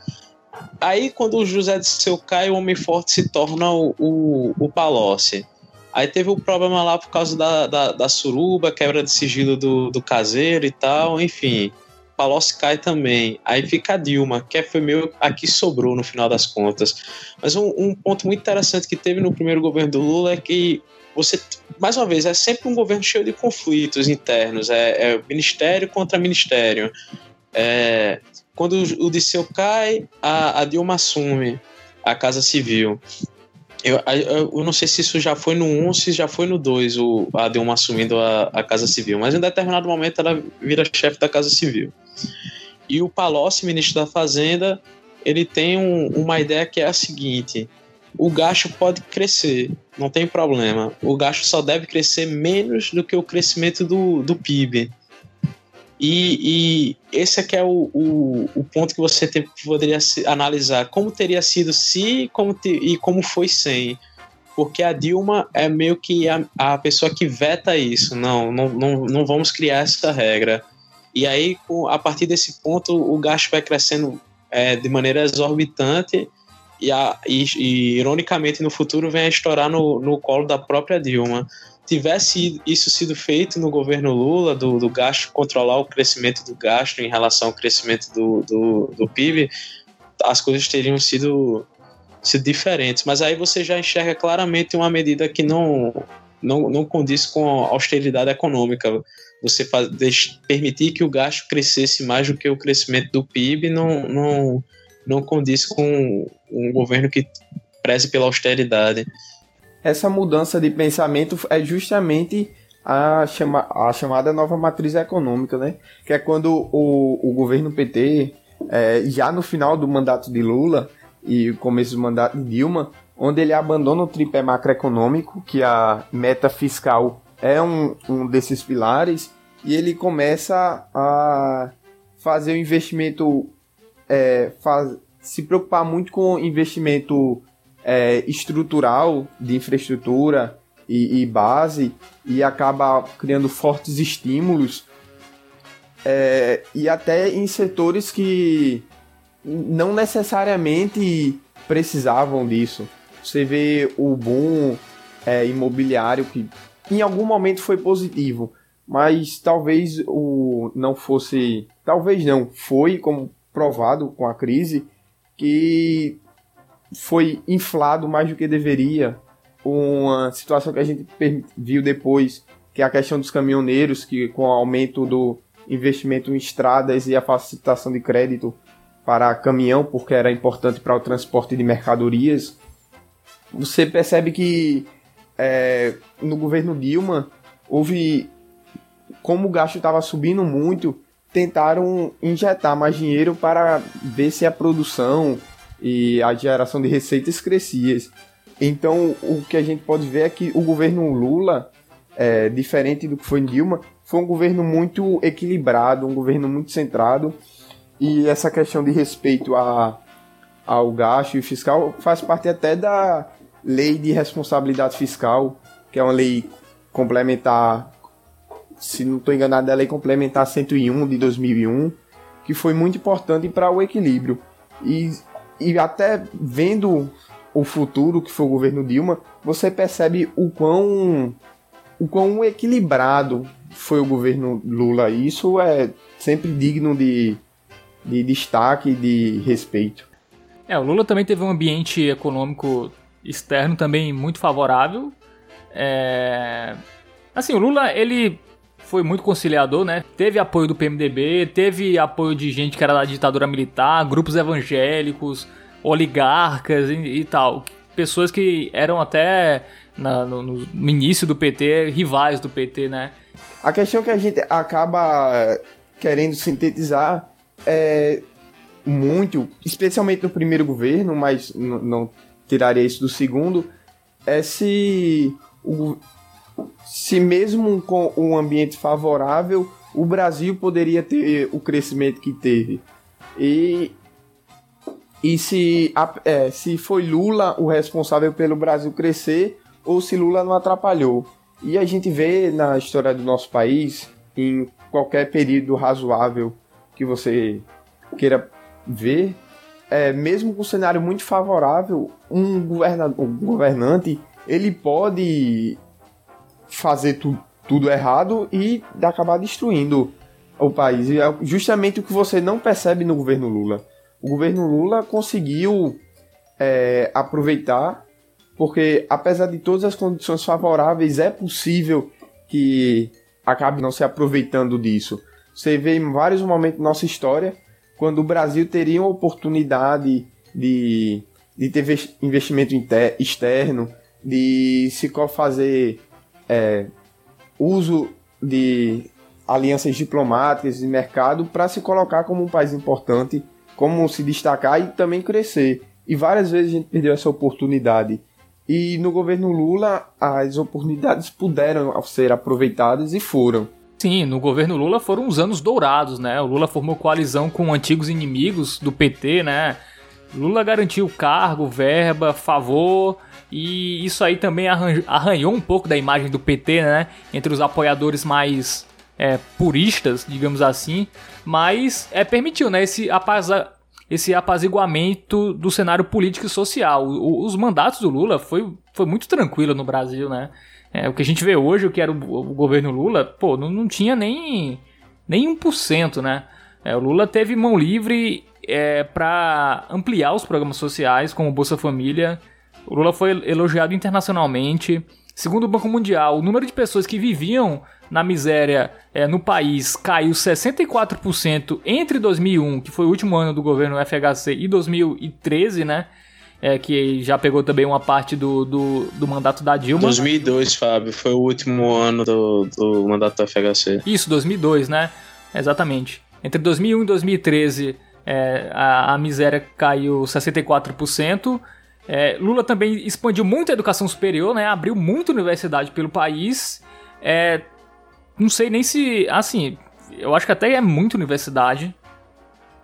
Aí, quando o José Disseu cai, o Homem Forte se torna o, o, o Palocci. Aí teve o um problema lá por causa da, da, da, suruba, quebra de sigilo do, do caseiro e tal, enfim. Palocci cai também. Aí fica a Dilma, que foi meio a que sobrou no final das contas. Mas um, um ponto muito interessante que teve no primeiro governo do Lula é que você, mais uma vez, é sempre um governo cheio de conflitos internos, é, é ministério contra ministério. É, quando o Disseu cai, a, a Dilma assume a Casa Civil. Eu, eu, eu, não sei se isso já foi no 1 ou se já foi no 2, o, a Dilma assumindo a, a Casa Civil, mas em determinado momento ela vira chefe da Casa Civil. E o Palocci, ministro da Fazenda, ele tem um, uma ideia que é a seguinte: o gasto pode crescer, não tem problema. O gasto só deve crescer menos do que o crescimento do, do PIB. E, e esse é que é o, o, o, ponto que você tem, poderia analisar. Como teria sido se como te, e como foi sem. Porque a Dilma é meio que a, a pessoa que veta isso. Não, não, não, não vamos criar essa regra. E aí, a partir desse ponto, o gasto vai crescendo é, de maneira exorbitante e, a, e, e, ironicamente, no futuro vem a estourar no, no colo da própria Dilma. Tivesse isso sido feito no governo Lula, do, do gasto, controlar o crescimento do gasto em relação ao crescimento do, do, do PIB, as coisas teriam sido, sido diferentes. Mas aí você já enxerga claramente uma medida que não, não, não condiz com a austeridade econômica. Você faz, permitir que o gasto crescesse mais do que o crescimento do PIB não, não, não condiz com um governo que preze pela austeridade. Essa mudança de pensamento é justamente a, chama, a chamada nova matriz econômica, né? Que é quando o, o governo PT, é, já no final do mandato de Lula e começo do mandato de Dilma, onde ele abandona o tripé macroeconômico, que a meta fiscal é um, um desses pilares, e ele começa a fazer o investimento é, faz, se preocupar muito com investimento é, estrutural de infraestrutura e, e, base e acaba criando fortes estímulos é, e até em setores que não necessariamente precisavam disso. Você vê o boom é, imobiliário que em algum momento foi positivo, mas talvez o não fosse, talvez não, foi como provado com a crise que foi inflado mais do que deveria. Uma situação que a gente viu depois, que é a questão dos caminhoneiros, que com o aumento do investimento em estradas e a facilitação de crédito para caminhão, porque era importante para o transporte de mercadorias, você percebe que é, no governo Dilma houve, como o gasto estava subindo muito, tentaram injetar mais dinheiro para ver se a produção e a geração de receitas crescia. Então, o que a gente pode ver é que o governo Lula, é, diferente do que foi Dilma, foi um governo muito equilibrado, um governo muito centrado. E essa questão de respeito a, ao gasto e fiscal faz parte até da lei de responsabilidade fiscal, que é uma lei complementar, se não estou enganado, é a lei complementar 101 de 2001, que foi muito importante para o equilíbrio. E, e até vendo o futuro que foi o governo Dilma, você percebe o quão, o quão equilibrado foi o governo Lula. E isso é sempre digno de, de destaque e de respeito. É, o Lula também teve um ambiente econômico externo também muito favorável. É... Assim, o Lula, ele foi muito conciliador, né? Teve apoio do PMDB, teve apoio de gente que era da ditadura militar, grupos evangélicos, oligarcas e, e tal. Pessoas que eram até na, no, no, início do PT rivais do PT, né? A questão que a gente acaba querendo sintetizar é muito, especialmente no primeiro governo, mas não tiraria isso do segundo, é se o, se mesmo com um ambiente favorável, o Brasil poderia ter o crescimento que teve. E, e se, é, se foi Lula o responsável pelo Brasil crescer ou se Lula não atrapalhou. E a gente vê na história do nosso país, em qualquer período razoável que você queira ver, é, mesmo com um cenário muito favorável, um, governador, um governante ele pode fazer tu, tudo errado e acabar destruindo o país. E é justamente o que você não percebe no governo Lula. O governo Lula conseguiu é, aproveitar, porque apesar de todas as condições favoráveis, é possível que acabe não se aproveitando disso. Você vê em vários momentos da nossa história quando o Brasil teria uma oportunidade de, de ter investimento externo, de se fazer é, uso de alianças diplomáticas e mercado para se colocar como um país importante, como se destacar e também crescer. E várias vezes a gente perdeu essa oportunidade. E no governo Lula, as oportunidades puderam ser aproveitadas e foram. Sim, no governo Lula foram os anos dourados, né? O Lula formou coalizão com antigos inimigos do PT, né? Lula garantiu cargo, verba, favor e isso aí também arranhou um pouco da imagem do PT, né? Entre os apoiadores mais é, puristas, digamos assim. Mas é, permitiu, né? Esse, apaza, esse apaziguamento do cenário político e social. O, os mandatos do Lula foi, foi muito tranquilo no Brasil, né? É, o que a gente vê hoje, o que era o, o governo Lula, pô, não, não tinha nem, nem 1%, né? É, o Lula teve mão livre é, para ampliar os programas sociais, como Bolsa Família, o Lula foi elogiado internacionalmente. Segundo o Banco Mundial, o número de pessoas que viviam na miséria é, no país caiu 64% entre 2001, que foi o último ano do governo FHC, e 2013, né? É, que já pegou também uma parte do, do, do, mandato da Dilma. 2002, Fábio, foi o último ano do, do mandato do FHC. Isso, 2002, né? Exatamente. Entre 2001 e 2013, é, a, a miséria caiu 64%. É, Lula também expandiu muito a educação superior, né? Abriu muita universidade pelo país. É, não sei nem se. Assim, eu acho que até é muita universidade.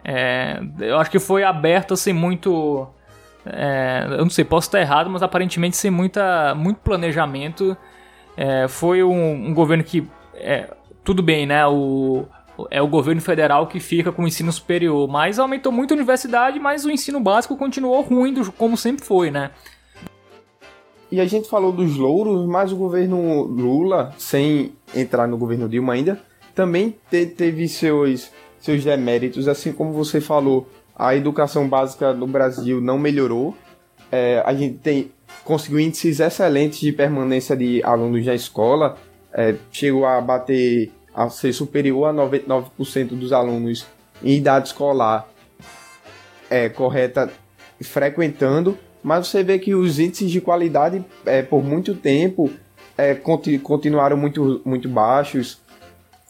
É, eu acho que foi aberta sem muito. É, eu não sei, posso estar errado, mas aparentemente sem muita, muito planejamento. É, foi um, um, governo que. É, tudo bem, né? O, é o governo federal que fica com o ensino superior. Mas aumentou muito a universidade, mas o ensino básico continuou ruim, como sempre foi, né? E a gente falou dos louros, mas o governo Lula, sem entrar no governo Dilma ainda, também te, teve seus, seus deméritos, assim como você falou, a educação básica no Brasil não melhorou. É, a gente tem conseguiu índices excelentes de permanência de alunos na escola, é, chegou a bater a ser superior a 99% dos alunos em idade escolar é, correta frequentando, mas você vê que os índices de qualidade é, por muito tempo é, continu continuaram muito, muito baixos.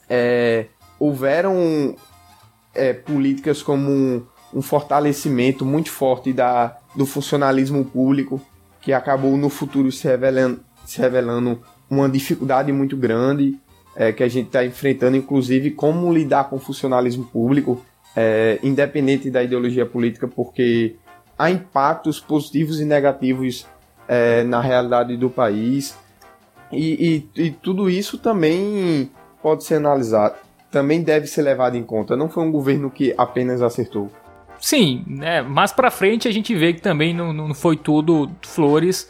É, houveram é, políticas como um, um, fortalecimento muito forte da, do funcionalismo público, que acabou no futuro se revelando, se revelando uma dificuldade muito grande. É, que a gente está enfrentando, inclusive como lidar com o funcionalismo público, é, independente da ideologia política, porque há impactos positivos e negativos é, na realidade do país. E, e, e, tudo isso também pode ser analisado, também deve ser levado em conta. Não foi um governo que apenas acertou. Sim, né, mais para frente a gente vê que também não, não foi tudo flores.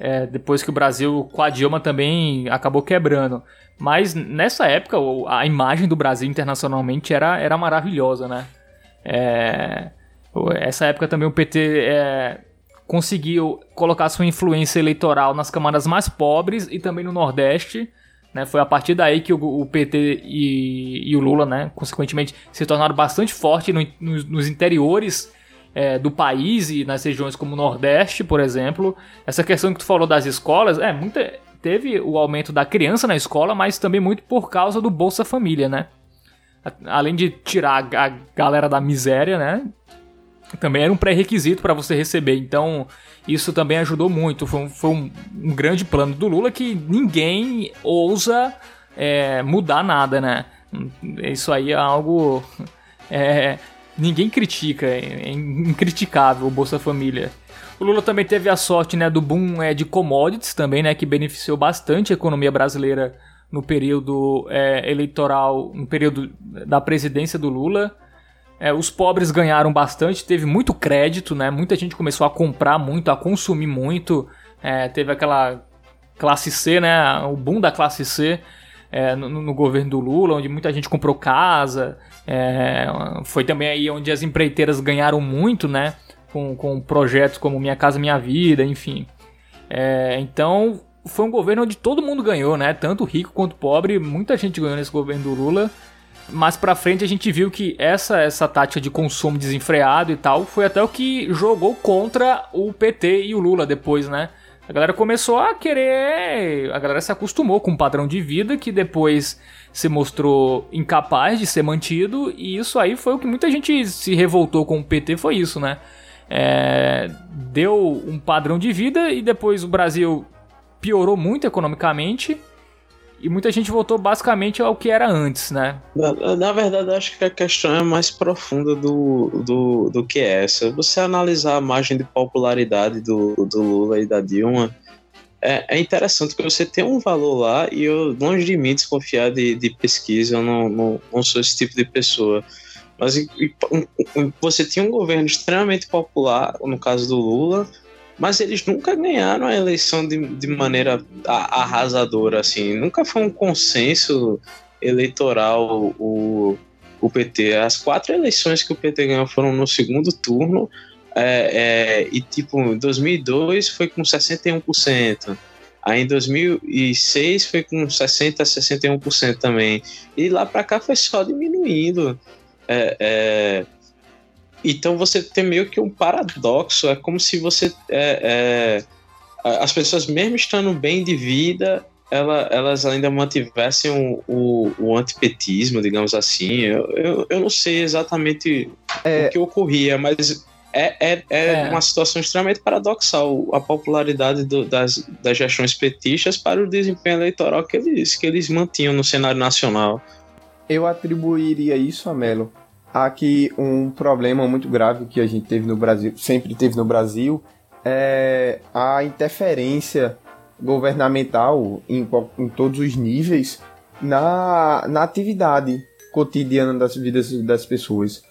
É, depois que o Brasil com a Dilma também acabou quebrando. Mas nessa época a imagem do Brasil internacionalmente era, era maravilhosa, né? É, essa época também o PT é, conseguiu colocar sua influência eleitoral nas camadas mais pobres e também no Nordeste. Né? Foi a partir daí que o, o PT e, e, o Lula, né, consequentemente, se tornaram bastante fortes no, nos, nos interiores é, do país e nas regiões como o Nordeste, por exemplo. Essa questão que tu falou das escolas, é muita teve o aumento da criança na escola, mas também muito por causa do Bolsa Família, né? Além de tirar a galera da miséria, né? Também era um pré-requisito para você receber. Então, isso também ajudou muito. Foi um, foi um, um grande plano do Lula que ninguém ousa é, mudar nada, né? Isso aí é algo. É, ninguém critica, é incriticável o Bolsa Família. O Lula também teve a sorte né, do boom é, de commodities também, né, que beneficiou bastante a economia brasileira no período é, eleitoral, no período da presidência do Lula. É, os pobres ganharam bastante, teve muito crédito, né? Muita gente começou a comprar muito, a consumir muito. É, teve aquela classe C, né? O boom da classe C é, no, no, governo do Lula, onde muita gente comprou casa. É, foi também aí onde as empreiteiras ganharam muito, né? Com, com projetos como Minha Casa Minha Vida, enfim. É, então foi um governo onde todo mundo ganhou, né? Tanto rico quanto pobre, muita gente ganhou nesse governo do Lula. Mas pra frente a gente viu que essa essa tática de consumo desenfreado e tal foi até o que jogou contra o PT e o Lula depois, né? A galera começou a querer. A galera se acostumou com um padrão de vida que depois se mostrou incapaz de ser mantido, e isso aí foi o que muita gente se revoltou com o PT, foi isso, né? É, deu um padrão de vida e depois o Brasil piorou muito economicamente e muita gente voltou basicamente ao que era antes, né? Na, na verdade, acho que a questão é mais profunda do, do, do que essa. Você analisar a margem de popularidade do, do Lula e da Dilma, é, é interessante que você tem um valor lá e eu, longe de mim desconfiar de, de pesquisa, eu não, não, não sou esse tipo de pessoa. Mas você tinha um governo extremamente popular, no caso do Lula, mas eles nunca ganharam a eleição de, de maneira arrasadora, assim. Nunca foi um consenso eleitoral o, o PT. As quatro eleições que o PT ganhou foram no segundo turno, é, é, e tipo, em 2002 foi com 61%. Aí em 2006 foi com 60% a 61% também. E lá para cá foi só diminuindo. É, é, então você tem meio que um paradoxo, é como se você. É, é, as pessoas, mesmo estando bem de vida, ela, elas ainda mantivessem o, o, o, antipetismo, digamos assim. Eu, eu, eu não sei exatamente é... o que ocorria, mas é, é, é, é, uma situação extremamente paradoxal a popularidade do, das, das gestões petistas para o desempenho eleitoral que eles, que eles mantinham no cenário nacional. Eu atribuiria isso a Melo que um problema muito grave que a gente teve no Brasil, sempre teve no Brasil, é a interferência governamental em, em todos os níveis na, na atividade cotidiana das vidas das pessoas.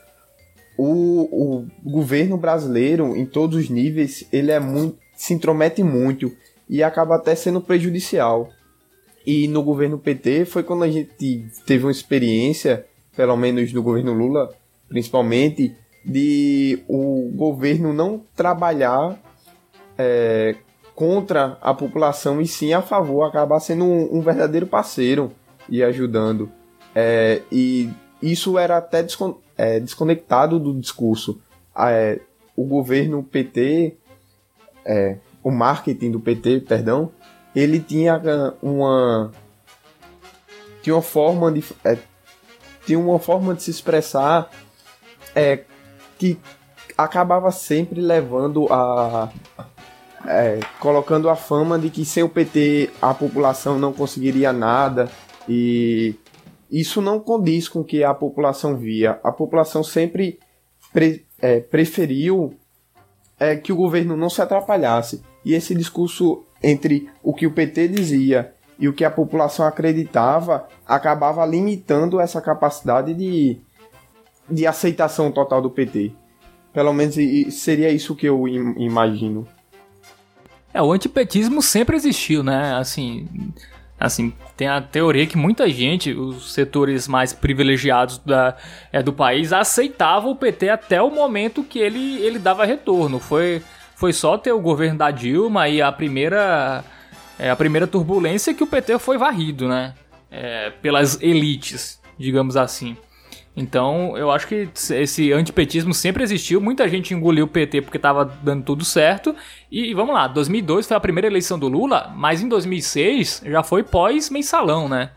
O, o governo brasileiro, em todos os níveis, ele é muito, se intromete muito e acaba até sendo prejudicial. E no governo PT foi quando a gente teve uma experiência pelo menos no governo Lula, principalmente, de o governo não trabalhar é, contra a população e sim a favor, acabar sendo um, um verdadeiro parceiro e ajudando. É, e isso era até descon é, desconectado do discurso. É, o governo PT, é, o marketing do PT, perdão, ele tinha uma tinha uma forma de é, tinha uma forma de se expressar é, que acabava sempre levando a. É, colocando a fama de que sem o PT a população não conseguiria nada, E isso não condiz com o que a população via. A população sempre pre, é, preferiu é, que o governo não se atrapalhasse. E esse discurso entre o que o PT dizia e o que a população acreditava acabava limitando essa capacidade de, de aceitação total do PT. Pelo menos seria isso que eu imagino. É, o antipetismo sempre existiu, né? Assim, assim, tem a teoria que muita gente, os setores mais privilegiados da, é, do país, aceitavam o PT até o momento que ele, ele dava retorno. Foi, foi só ter o governo da Dilma e a primeira, é, a primeira turbulência que o PT foi varrido, né? É, pelas elites, digamos assim. Então, eu acho que esse antipetismo sempre existiu. Muita gente engoliu o PT porque estava dando tudo certo. E vamos lá, 2002 foi a primeira eleição do Lula, mas em 2006 já foi pós-mensalão, né?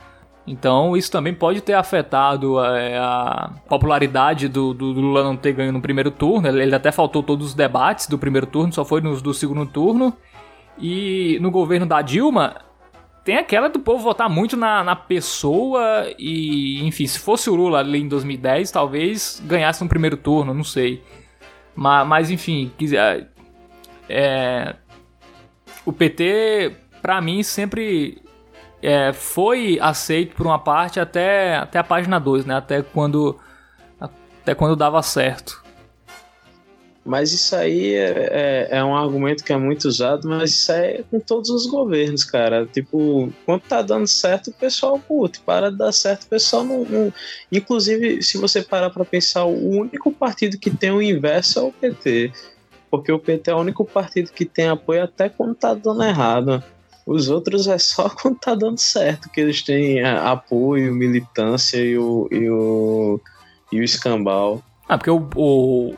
Então, isso também pode ter afetado é, a popularidade do, do, Lula não ter ganho no primeiro turno. Ele até faltou todos os debates do primeiro turno, só foi nos do segundo turno. E no governo da Dilma, tem aquela do povo votar muito na, na pessoa e, enfim, se fosse o Lula ali em 2010, talvez ganhasse no primeiro turno, não sei. Mas, mas enfim, é, é, o PT, para mim, sempre é, foi aceito por uma parte até, até a página 2, né? Até quando, até quando dava certo. Mas isso aí é, é, é, um argumento que é muito usado, mas isso é com todos os governos, cara. Tipo, quando tá dando certo, o pessoal curte. Para de dar certo, o pessoal não. não... Inclusive, se você parar para pensar, o único partido que tem o inverso é o PT. Porque o PT é o único partido que tem apoio até quando tá dando errado. Os outros é só [LAUGHS] quando tá dando certo que eles têm é, apoio, militância e o, e o, e o escambau. Ah, porque o, o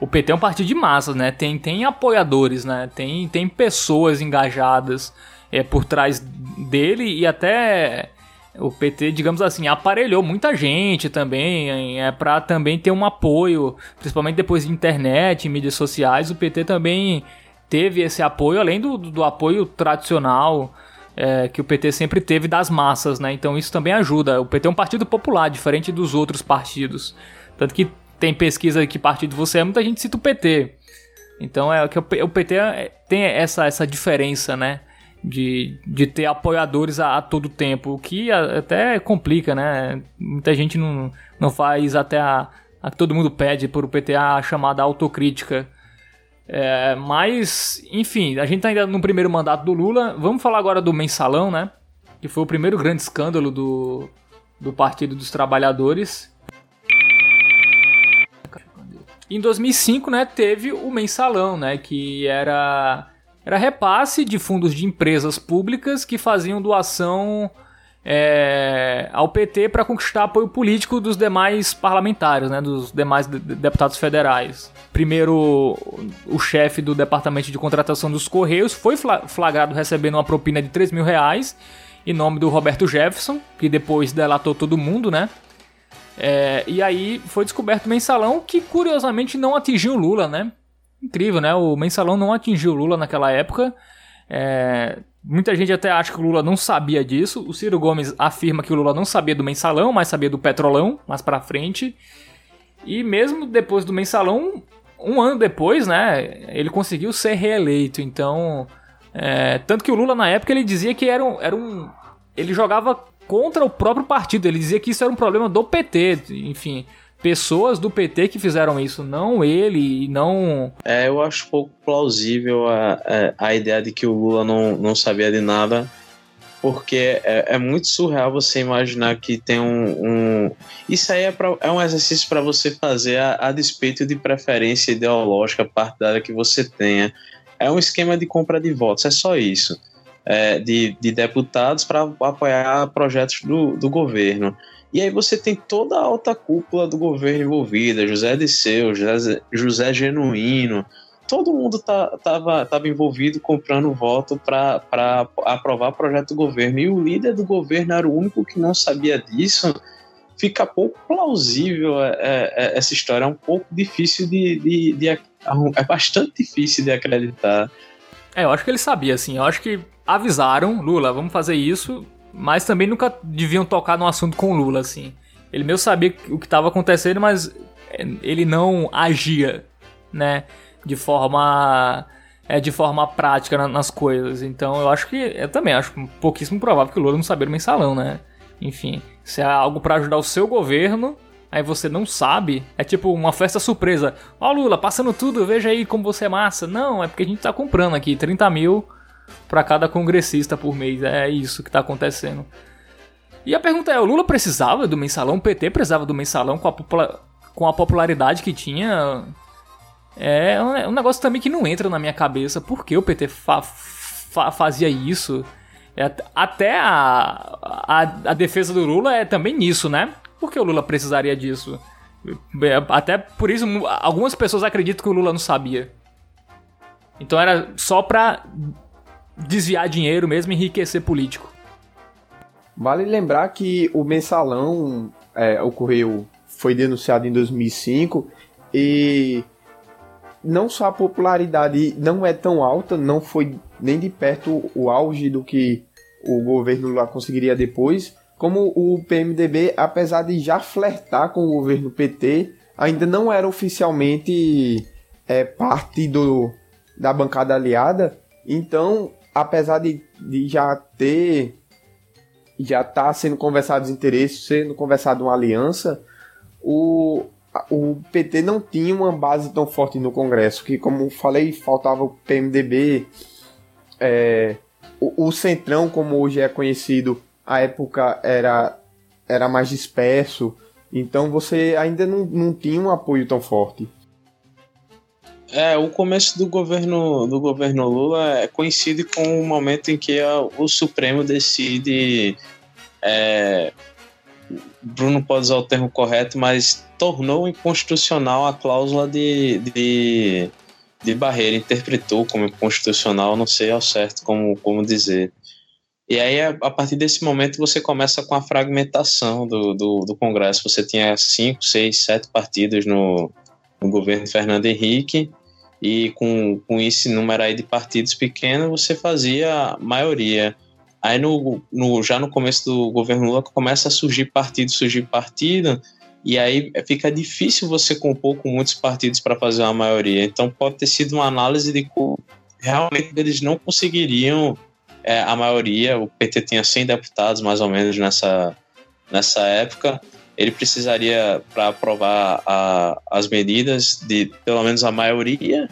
o PT é um partido de massas, né? Tem, tem apoiadores, né? Tem, tem pessoas engajadas é, por trás dele e até o PT, digamos assim, aparelhou muita gente também, é para também ter um apoio, principalmente depois de internet, mídias sociais, o PT também teve esse apoio, além do, do apoio tradicional é, que o PT sempre teve das massas, né? Então isso também ajuda. O PT é um partido popular, diferente dos outros partidos. Tanto que tem pesquisa que partido você é, muita gente cita o PT. Então é que o PT é, tem essa, essa diferença, né? De, de ter apoiadores a, a todo tempo, o que até complica, né? Muita gente não, não faz até a, a todo mundo pede por o PT a chamada autocrítica. É, mas, enfim, a gente tá ainda no primeiro mandato do Lula. Vamos falar agora do mensalão, né? Que foi o primeiro grande escândalo do, do Partido dos Trabalhadores. Em 2005, né, teve o mensalão, né, que era era repasse de fundos de empresas públicas que faziam doação é, ao PT para conquistar apoio político dos demais parlamentares, né, dos demais de deputados federais. Primeiro, o chefe do departamento de contratação dos Correios foi flagrado recebendo uma propina de 3 mil reais em nome do Roberto Jefferson, que depois delatou todo mundo, né? É, e aí foi descoberto o mensalão que curiosamente não atingiu o Lula, né? Incrível, né? O mensalão não atingiu o Lula naquela época. É, muita gente até acha que o Lula não sabia disso. O Ciro Gomes afirma que o Lula não sabia do mensalão, mas sabia do petrolão, mais pra frente. E mesmo depois do mensalão, um ano depois, né? Ele conseguiu ser reeleito. Então, é, tanto que o Lula na época ele dizia que era um, era um ele jogava contra o próprio partido. Ele dizia que isso era um problema do PT, enfim. Pessoas do PT que fizeram isso, não ele e não. É, eu acho pouco plausível a, a, a ideia de que o Lula não, não sabia de nada, porque é, é muito surreal você imaginar que tem um. um... Isso aí é, pra, é um exercício para você fazer a, a despeito de preferência ideológica partidária que você tenha. É um esquema de compra de votos, é só isso é, de, de deputados para apoiar projetos do, do governo. E aí você tem toda a alta cúpula do governo envolvida, José Disseu, José, José Genuíno, todo mundo tá, tava, tava envolvido comprando voto para aprovar projeto do governo. E o líder do governo era o único que não sabia disso. Fica pouco plausível é, é, é essa história, é um pouco difícil de, de, de, É bastante difícil de acreditar. É, eu acho que ele sabia, assim. Eu acho que avisaram, Lula, vamos fazer isso, mas também nunca deviam tocar no assunto com Lula, assim. Ele mesmo sabia o que estava acontecendo, mas ele não agia, né, de forma é de forma prática na, nas coisas. Então eu acho que eu também acho pouquíssimo provável que o Lula não sabia o mensalão, né? Enfim, se é algo para ajudar o seu governo, aí você não sabe, é tipo uma festa surpresa. Ó, oh, Lula, passando tudo, veja aí como você é massa. Não, é porque a gente tá comprando aqui 30 mil para cada congressista por mês. É isso que tá acontecendo. E a pergunta é: o Lula precisava do mensalão? O PT precisava do mensalão com a, com a popularidade que tinha? É um negócio também que não entra na minha cabeça. Por que o PT fa fa fazia isso? É, até a, a, a, defesa do Lula é também nisso, né? Por que o Lula precisaria disso? É, até por isso, algumas pessoas acreditam que o Lula não sabia. Então era só pra desviar dinheiro mesmo enriquecer político. Vale lembrar que o mensalão é, ocorreu, foi denunciado em 2005 e não só a popularidade não é tão alta, não foi nem de perto o auge do que o governo lá conseguiria depois, como o PMDB, apesar de já flertar com o governo PT, ainda não era oficialmente é, parte do, da bancada aliada. Então, apesar de, de já ter já tá sendo conversados interesses, sendo conversado uma aliança, o, o PT não tinha uma base tão forte no Congresso, que como falei, faltava o PMDB, é, o, o, Centrão, como hoje é conhecido, a época era, era mais disperso, então você ainda não, não tinha um apoio tão forte. É, o começo do governo do governo Lula é conhecido com o momento em que a, o Supremo decide é, Bruno pode usar o termo correto, mas tornou inconstitucional a cláusula de, de, de barreira, interpretou como inconstitucional, não sei ao certo como, como dizer. E aí, a, partir desse momento, você começa com a fragmentação do, do, do Congresso. Você tinha cinco, seis, sete partidos no, no governo Fernando Henrique, e com, com esse número aí de partidos pequenos, você fazia maioria. Aí no, no, já no começo do governo Lula começa a surgir partido, surgir partido, e aí fica difícil você compor com muitos partidos para fazer uma maioria. Então pode ter sido uma análise de como realmente eles não conseguiriam é, a maioria. O PT tinha 100 deputados mais ou menos nessa, nessa época. Ele precisaria, para aprovar a, as medidas, de pelo menos a maioria.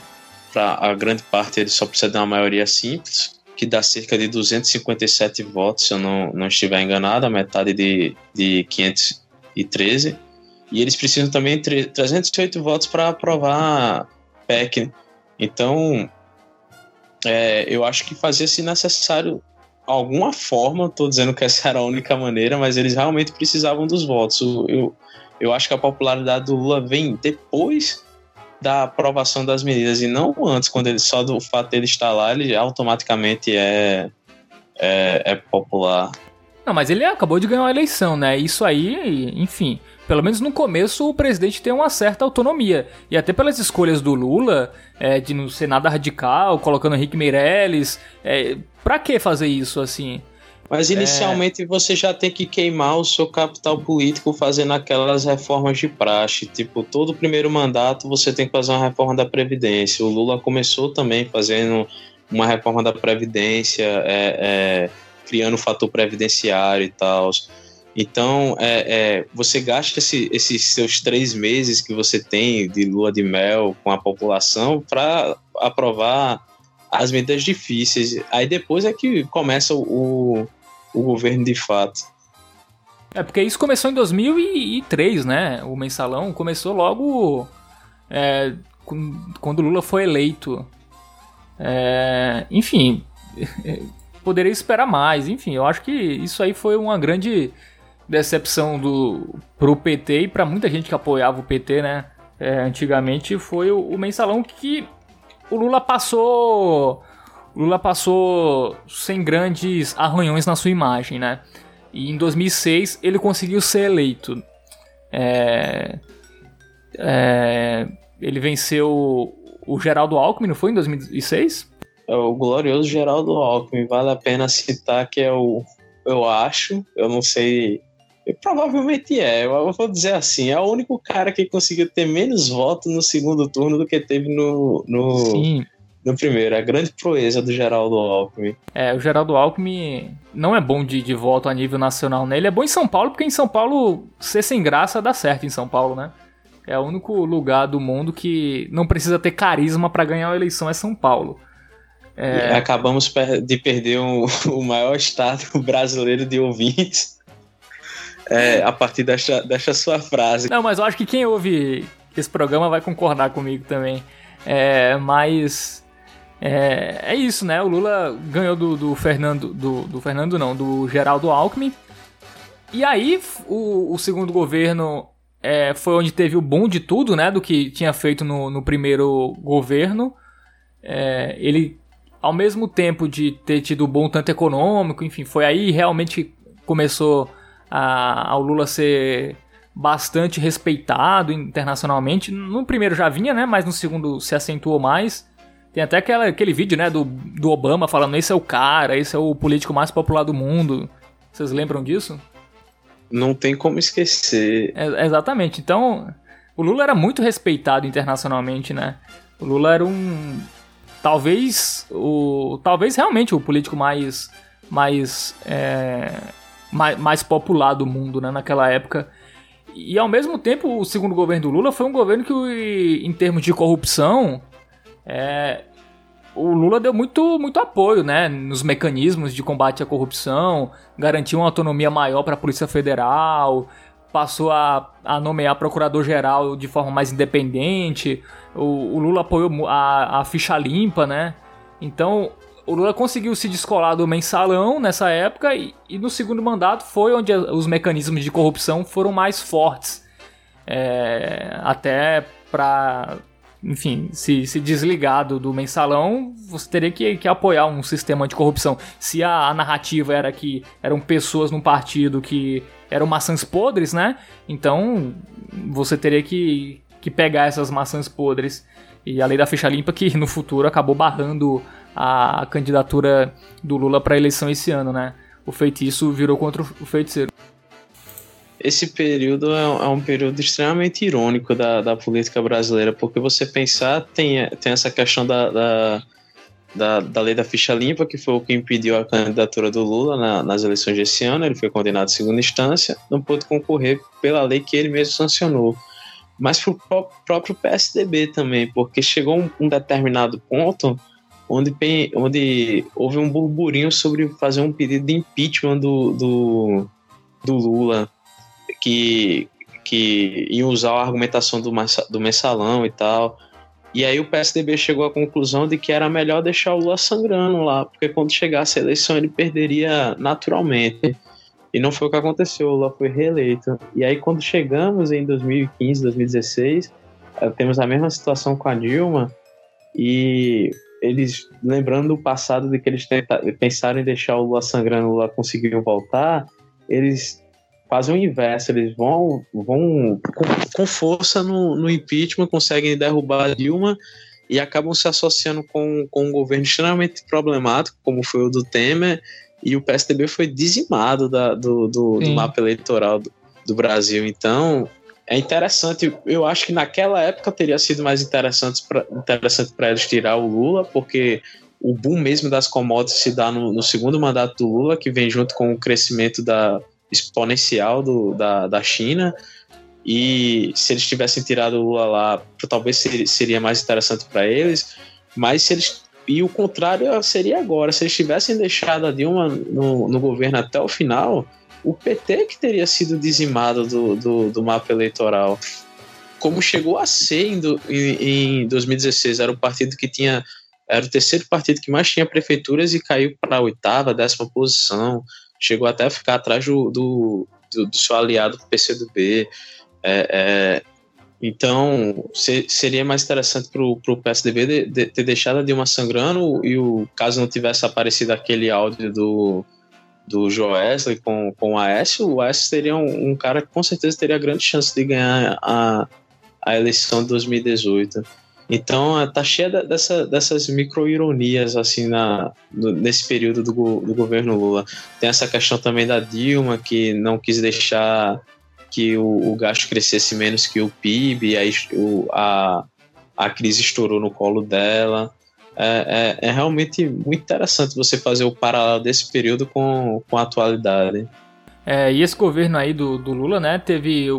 Para a grande parte, ele só precisa de uma maioria simples que dá cerca de 257 votos, se eu não, não estiver enganado, a metade de, de 513. E eles precisam também de 308 votos para aprovar PEC. Então, é, eu acho que fazia-se necessário alguma forma, estou dizendo que essa era a única maneira, mas eles realmente precisavam dos votos. Eu, eu acho que a popularidade do Lula vem depois da aprovação das medidas e não antes, quando ele só do fato dele estar lá, ele automaticamente é, é, é popular. Não, mas ele acabou de ganhar uma eleição, né? Isso aí, enfim, pelo menos no começo o presidente tem uma certa autonomia. E até pelas escolhas do Lula, é, de não ser nada radical, colocando Henrique Meirelles, é, pra que fazer isso assim? Mas inicialmente é... você já tem que queimar o seu capital político fazendo aquelas reformas de praxe. Tipo, todo primeiro mandato você tem que fazer uma reforma da Previdência. O Lula começou também fazendo uma reforma da Previdência, é, é, criando o fator previdenciário e tal. Então, é, é, você gasta esse, esses seus três meses que você tem de lua de mel com a população para aprovar as medidas difíceis. Aí depois é que começa o, o governo de fato. É, porque isso começou em 2003, né? O mensalão começou logo é, quando Lula foi eleito. É, enfim, [LAUGHS] poderia esperar mais. Enfim, eu acho que isso aí foi uma grande decepção do pro PT e para muita gente que apoiava o PT, né? É, antigamente foi o, o mensalão que o Lula passou Lula passou sem grandes arranhões na sua imagem, né? E em 2006 ele conseguiu ser eleito. É, é, ele venceu o Geraldo Alckmin, não foi em 2006? É o glorioso Geraldo Alckmin. Vale a pena citar que é o, eu acho, eu não sei. Provavelmente é, eu vou dizer assim, é o único cara que conseguiu ter menos votos no segundo turno do que teve no, no, Sim. no primeiro. A grande proeza do Geraldo Alckmin. É, o Geraldo Alckmin não é bom de, de voto a nível nacional, né? Ele é bom em São Paulo, porque em São Paulo, ser sem graça dá certo em São Paulo, né? É o único lugar do mundo que não precisa ter carisma para ganhar uma eleição, é São Paulo. É... Acabamos de perder o, [LAUGHS] o maior estado brasileiro de ouvintes é, a partir desta, desta sua frase. Não, mas eu acho que quem ouve esse programa vai concordar comigo também. É, mas é, é, isso, né? O Lula ganhou do, do Fernando, do, do, Fernando não, do Geraldo Alckmin. E aí o, o segundo governo é, foi onde teve o bom de tudo, né? Do que tinha feito no, no primeiro governo. É, ele ao mesmo tempo de ter tido bom tanto econômico, enfim, foi aí realmente começou a, ao Lula ser bastante respeitado internacionalmente. No primeiro já vinha, né? Mas no segundo se acentuou mais. Tem até aquela, aquele vídeo, né, do, do Obama falando: esse é o cara, esse é o político mais popular do mundo. Vocês lembram disso? Não tem como esquecer. É, exatamente. Então, o Lula era muito respeitado internacionalmente, né? O Lula era um talvez o talvez realmente o político mais mais é, mais, mais popular do mundo né, naquela época e ao mesmo tempo o segundo governo do Lula foi um governo que em termos de corrupção é, o Lula deu muito, muito apoio né, nos mecanismos de combate à corrupção, garantiu uma autonomia maior para a Polícia Federal, passou a, a nomear procurador-geral de forma mais independente, o, o Lula apoiou a, a ficha limpa, né? Então, o Lula conseguiu se descolar do mensalão nessa época e, e no segundo mandato foi onde os mecanismos de corrupção foram mais fortes. É, até para, enfim, se, se do, do, mensalão, você teria que, que, apoiar um sistema de corrupção. Se a, a, narrativa era que eram pessoas num partido que eram maçãs podres, né? Então você teria que, que pegar essas maçãs podres. E a lei da ficha limpa que no futuro acabou barrando a candidatura do Lula para a eleição esse ano, né? O feitiço virou contra o feiticeiro. Esse período é, é um período extremamente irônico da, da política brasileira, porque você pensar, tem, tem essa questão da, da, da, da lei da ficha limpa, que foi o que impediu a candidatura do Lula na, nas eleições desse ano. Ele foi condenado em segunda instância, não pôde concorrer pela lei que ele mesmo sancionou mas para o próprio PSDB também, porque chegou um, um determinado ponto onde, onde houve um burburinho sobre fazer um pedido de impeachment do, do, do Lula, que, que ia usar a argumentação do, do mensalão e tal. E aí o PSDB chegou à conclusão de que era melhor deixar o Lula sangrando lá, porque quando chegasse a eleição ele perderia naturalmente. E não foi o que aconteceu, o Lula foi reeleito. E aí, quando chegamos em 2015, 2016, eh, temos a mesma situação com a Dilma, e eles, lembrando do passado de que eles pensaram em deixar o Lula sangrando, o Lula conseguiu voltar, eles fazem o inverso, eles vão, vão com, com força no, no, impeachment, conseguem derrubar a Dilma e acabam se associando com, com um governo extremamente problemático, como foi o do Temer, e o PSDB foi dizimado da, do, do, do, mapa eleitoral do, do, Brasil. Então, é interessante. Eu acho que naquela época teria sido mais interessante para interessante eles tirar o Lula, porque o boom mesmo das commodities se dá no, no, segundo mandato do Lula, que vem junto com o crescimento da, exponencial do, da, da China. E se eles tivessem tirado o Lula lá, talvez seria mais interessante para eles. Mas se eles e o contrário seria agora. Se eles tivessem deixado a Dilma no, no governo até o final, o PT que teria sido dizimado do, do, do mapa eleitoral. Como chegou a ser em, em, em 2016, era o partido que tinha. Era o terceiro partido que mais tinha prefeituras e caiu para a oitava, décima posição. Chegou até a ficar atrás do, do, do, do seu aliado PCdoB. É, é, então, se, seria mais interessante para o PSDB de, de, ter deixado a Dilma sangrando e o caso não tivesse aparecido aquele áudio do, do Joesley com, com o Aécio, o Aécio seria um, um, cara que com certeza teria grande chance de ganhar a, a eleição de 2018. Então é, tá cheia dessa, dessas micro-ironias assim na, nesse período do, do governo Lula. Tem essa questão também da Dilma, que não quis deixar que o, o gasto crescesse menos que o PIB, aí o, a, a crise estourou no colo dela. É, é, é, realmente muito interessante você fazer o paralelo desse período com, com a atualidade. É, e esse governo aí do, do Lula, né, teve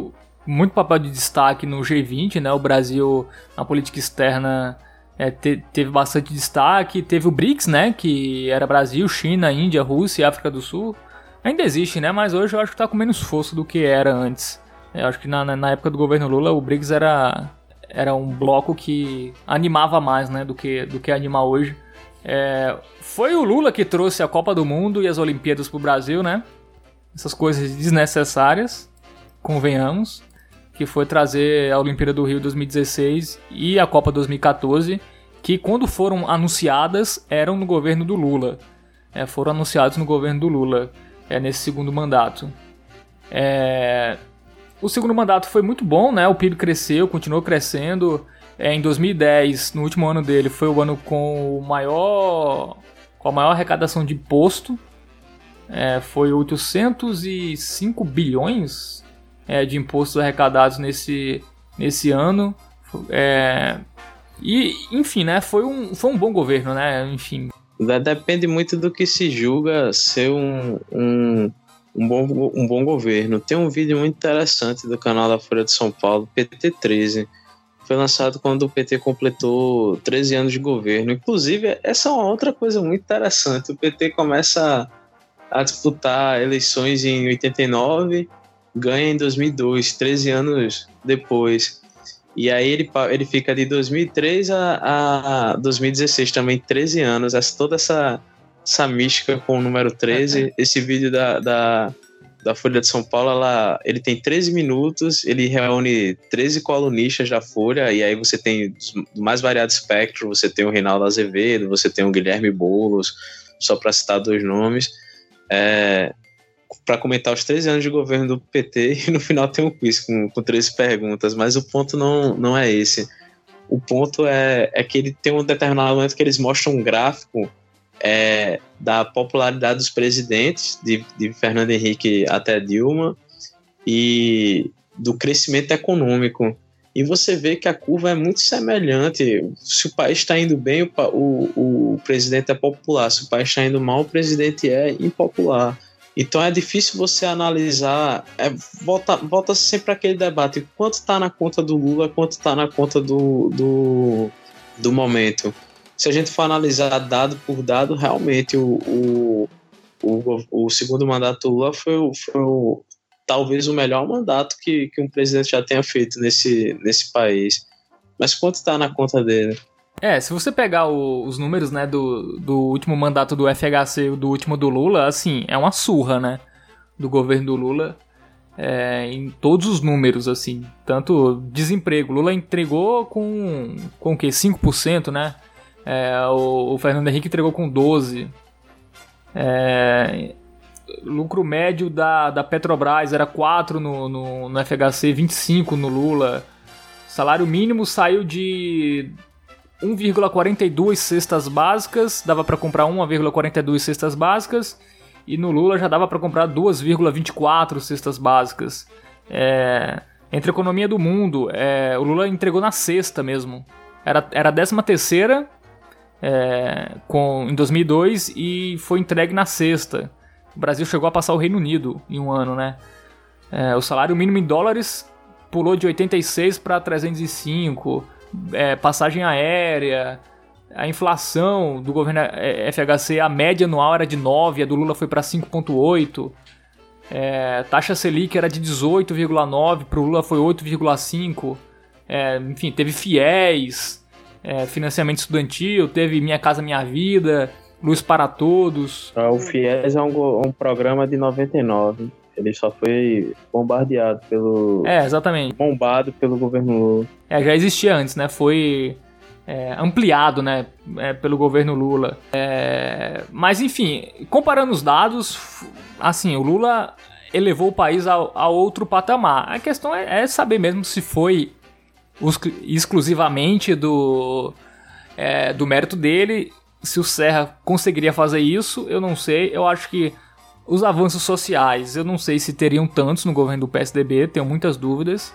muito papel de destaque no G20, né? O Brasil na política externa é, te, teve bastante destaque. Teve o BRICS, né? Que era Brasil, China, Índia, Rússia e África do Sul. Ainda existe, né? Mas hoje eu acho que tá com menos força do que era antes. Eu acho que na, na época do governo Lula o BRICS era, era um bloco que animava mais, né? Do que, do que anima hoje. É, foi o Lula que trouxe a Copa do Mundo e as Olimpíadas pro Brasil, né? Essas coisas desnecessárias, convenhamos que foi trazer a Olimpíada do Rio 2016 e a Copa 2014, que quando foram anunciadas eram no governo do Lula. É, foram anunciados no governo do Lula, é, nesse segundo mandato. É, o segundo mandato foi muito bom, né? O PIB cresceu, continuou crescendo. É, em 2010, no último ano dele, foi o ano com o maior, com a maior arrecadação de imposto. É, foi 805 bilhões, é, de impostos arrecadados nesse, nesse ano. É, e, enfim, né, foi um, foi um bom governo, né? Enfim. Depende muito do que se julga ser um, um, um, bom, um bom governo. Tem um vídeo muito interessante do canal da Folha de São Paulo, PT13. Foi lançado quando o PT completou 13 anos de governo. Inclusive, essa é uma outra coisa muito interessante. O PT começa a disputar eleições em 89 ganha em 2002, 13 anos depois. E aí ele, ele fica de 2003 a, a 2016 também, 13 anos. Essa, toda essa, essa mística com o número 13. Uhum. Esse vídeo da, da, da Folha de São Paulo, ela, ele tem 13 minutos, ele reúne 13 colunistas da Folha, e aí você tem do mais variado espectro, você tem o Reinaldo Azevedo, você tem o Guilherme Boulos, só para citar dois nomes. É, para comentar os 13 anos de governo do PT [LAUGHS] e no final tem um quiz com, com 13 perguntas, mas o ponto não, não é esse. O ponto é, é que ele tem um determinado momento que eles mostram um gráfico é, da popularidade dos presidentes, de, de Fernando Henrique até Dilma, e do crescimento econômico. E você vê que a curva é muito semelhante. Se o país está indo bem, o, o, o presidente é popular. Se o país está indo mal, o presidente é impopular. Então é difícil você analisar, é, volta, volta sempre aquele debate, quanto está na conta do Lula, quanto está na conta do, do, do momento. Se a gente for analisar dado por dado, realmente o, o, o, o segundo mandato Lula foi, foi o, talvez o melhor mandato que, que um presidente já tenha feito nesse, nesse país. Mas quanto está na conta dele? É, se você pegar o, os números, né, do, do último mandato do FHC e do último do Lula, assim, é uma surra, né, do governo do Lula, é, em todos os números, assim, tanto desemprego, Lula entregou com, com o quê? 5%, né, é, o, o, Fernando Henrique entregou com 12%, é, lucro médio da, da Petrobras era 4 no, no, no FHC, 25 no Lula, salário mínimo saiu de 1,42 cestas básicas, dava para comprar 1,42 cestas básicas, e no Lula já dava para comprar 2,24 cestas básicas. É, entre a economia do mundo, é, o Lula entregou na sexta mesmo. Era, era a 13 terceira é, com, em 2002 e foi entregue na sexta. O Brasil chegou a passar o Reino Unido em um ano, né? É, o salário mínimo em dólares pulou de 86 para 305 é, passagem aérea, a inflação do governo é, FHC, a média anual era de 9, a do Lula foi para 5,8. É, taxa Selic era de 18,9, para o Lula foi 8,5. É, enfim, teve fiéis, é, financiamento estudantil, teve Minha Casa Minha Vida, Luz para Todos. Ah, o FIES é um, um programa de 99. Ele só foi bombardeado pelo. É, exatamente. Bombado pelo governo Lula. É, já existia antes, né? Foi é, ampliado, né? É, pelo governo Lula. É, mas, enfim, comparando os dados, assim, o Lula elevou o país a, a outro patamar. A questão é, é saber mesmo se foi exclusivamente do, é, do mérito dele. Se o Serra conseguiria fazer isso, eu não sei. Eu acho que os avanços sociais, eu não sei se teriam tantos no governo do PSDB, tenho muitas dúvidas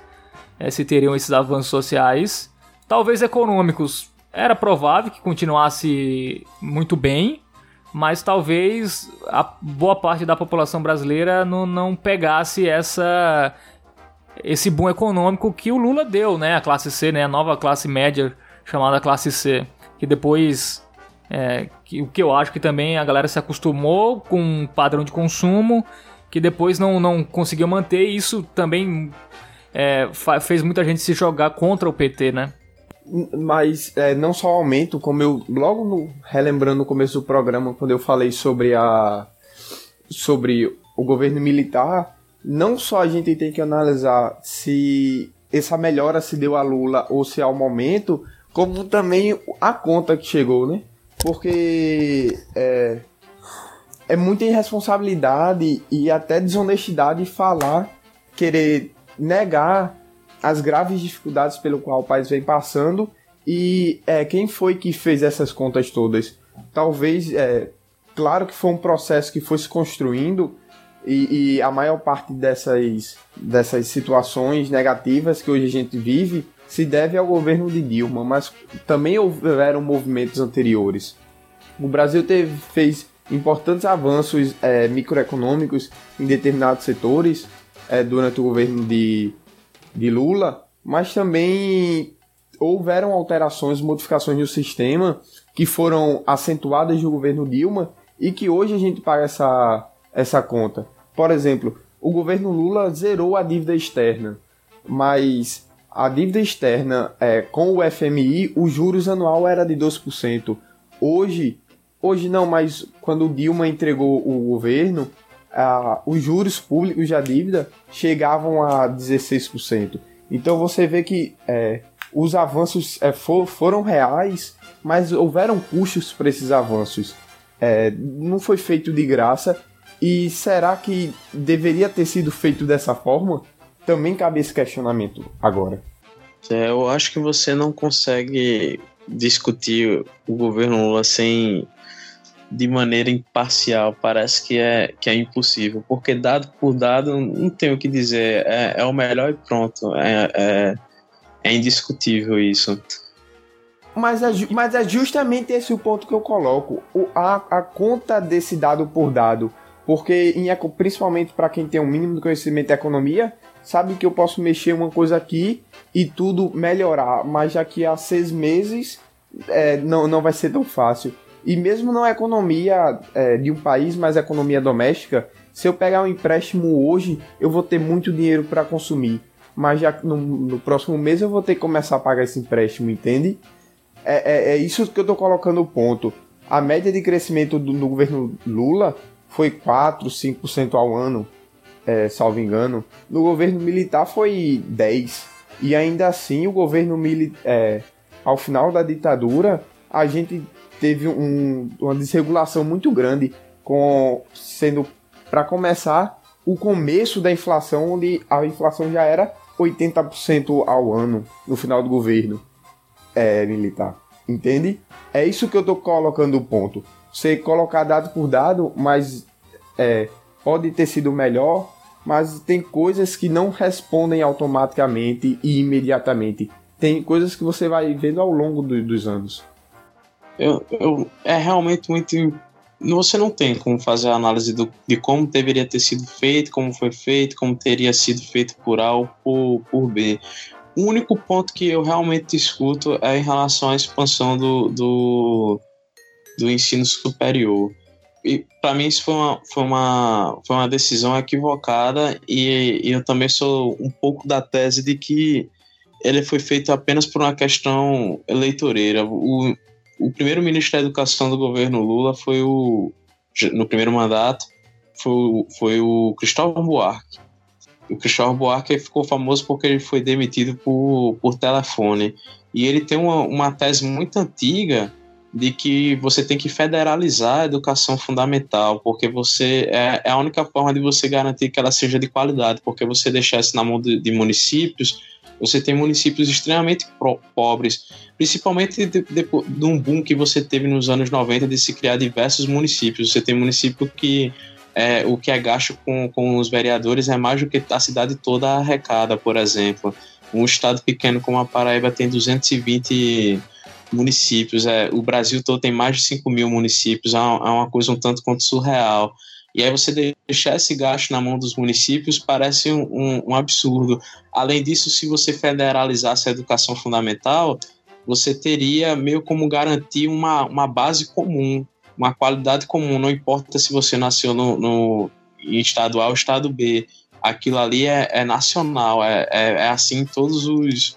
é, se teriam esses avanços sociais. Talvez econômicos, era provável que continuasse muito bem, mas talvez a boa parte da população brasileira não, não pegasse essa esse boom econômico que o Lula deu, né? A classe C, né? A nova classe média chamada classe C, que depois é, que, o que eu acho que também a galera se acostumou com um padrão de consumo que depois não, não conseguiu manter e isso também é, fez muita gente se jogar contra o PT, né? Mas é, não só aumento, como eu logo no, relembrando no começo do programa, quando eu falei sobre a sobre o governo militar, não só a gente tem que analisar se essa melhora se deu a Lula ou se ao momento, como também a conta que chegou, né? Porque é, é muita irresponsabilidade e até desonestidade falar, querer negar as graves dificuldades pelo qual o país vem passando e é, quem foi que fez essas contas todas? Talvez, é, claro que foi um processo que foi se construindo e, e, a maior parte dessas, dessas situações negativas que hoje a gente vive se deve ao governo de Dilma, mas também houveram movimentos anteriores. O Brasil teve, fez importantes avanços é, microeconômicos em determinados setores é, durante o governo de, de Lula, mas também houveram alterações, modificações no sistema que foram acentuadas no governo Dilma e que hoje a gente paga essa, essa conta. Por exemplo, o governo Lula zerou a dívida externa, mas a dívida externa é, com o FMI, o juros anual era de 12%. Hoje, hoje não, mas quando o Dilma entregou o governo, os juros públicos da dívida chegavam a 16%. Então você vê que é, os avanços é, for, foram reais, mas houveram custos para esses avanços. É, não foi feito de graça. E será que deveria ter sido feito dessa forma? Também cabe esse questionamento agora. É, eu acho que você não consegue discutir o governo Lula sem de maneira imparcial parece que é, que é impossível, porque dado por dado não tem o que dizer, é, é o melhor e pronto, é, é, é indiscutível isso. Mas é, mas é justamente esse o ponto que eu coloco, o, a, a conta desse dado por dado, porque em, principalmente para quem tem um mínimo de conhecimento da economia, sabe que eu posso mexer uma coisa aqui e tudo melhorar, mas daqui a seis meses é, não, não vai ser tão fácil. E mesmo na economia é, de um país, mas economia doméstica, se eu pegar um empréstimo hoje, eu vou ter muito dinheiro para consumir. Mas já no, no, próximo mês eu vou ter que começar a pagar esse empréstimo, entende? É, é, é isso que eu estou colocando o ponto. A média de crescimento do, no governo Lula foi 4, 5% ao ano, é, salvo engano. No governo militar foi 10%. E ainda assim, o governo militar, é, ao final da ditadura, a gente teve um, uma desregulação muito grande, com sendo, para começar, o começo da inflação, onde a inflação já era 80% ao ano no final do governo é, militar. Entende? É isso que eu estou colocando o ponto. Você colocar dado por dado, mas é, pode ter sido melhor, mas tem coisas que não respondem automaticamente e imediatamente. Tem coisas que você vai vendo ao longo do, dos anos eu, eu, é realmente muito. Você não tem como fazer a análise do, de como deveria ter sido feito, como foi feito, como teria sido feito por A ou por, por B. O único ponto que eu realmente discuto é em relação à expansão do, do, do ensino superior. E para mim isso foi uma, foi, uma, foi uma decisão equivocada e, e eu também sou um pouco da tese de que ele foi feito apenas por uma questão eleitoreira. O, o primeiro ministro da Educação do governo Lula foi o. No primeiro mandato, foi, o, foi o Cristóvão Buarque. O Cristóvão Buarque ficou famoso porque ele foi demitido por, por telefone. E ele tem uma, uma tese muito antiga de que você tem que federalizar a educação fundamental, porque você é, é, a única forma de você garantir que ela seja de qualidade, porque você deixar isso na mão de, de municípios, você tem municípios extremamente pobres, principalmente de, de, de, um boom que você teve nos anos 90 de se criar diversos municípios. Você tem município que é, o que é gasto com, com os vereadores é mais do que a cidade toda arrecada, por exemplo. Um estado pequeno como a Paraíba tem 220 municípios, é, o Brasil todo tem mais de 5 mil municípios, é uma, é uma coisa um tanto quanto surreal. E aí você deixar esse gasto na mão dos municípios parece um, um, um, absurdo. Além disso, se você federalizasse a educação fundamental, você teria meio como garantir uma, uma base comum, uma qualidade comum. Não importa se você nasceu no, no estado A ou estado B. Aquilo ali é, é nacional, é, é, é, assim em todos os,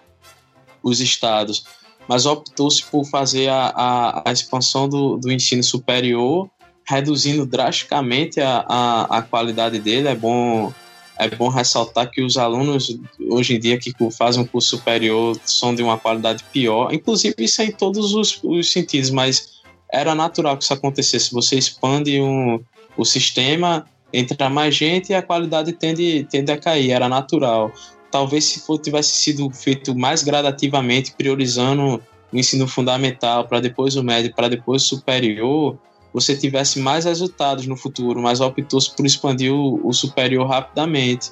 os estados. Mas optou-se por fazer a, a, a expansão do, do ensino superior reduzindo drasticamente a, a, a qualidade dele. É bom, é bom ressaltar que os alunos, hoje em dia, que fazem um curso superior, são de uma qualidade pior. Inclusive, isso é em todos os, os sentidos, mas era natural que isso acontecesse. Você expande um, o sistema, entra mais gente e a qualidade tende, tende a cair. Era natural. Talvez se for, tivesse sido feito mais gradativamente, priorizando o ensino fundamental para depois o médio, para depois o superior, você tivesse mais resultados no futuro, mas optou-se por expandir o, o, superior rapidamente.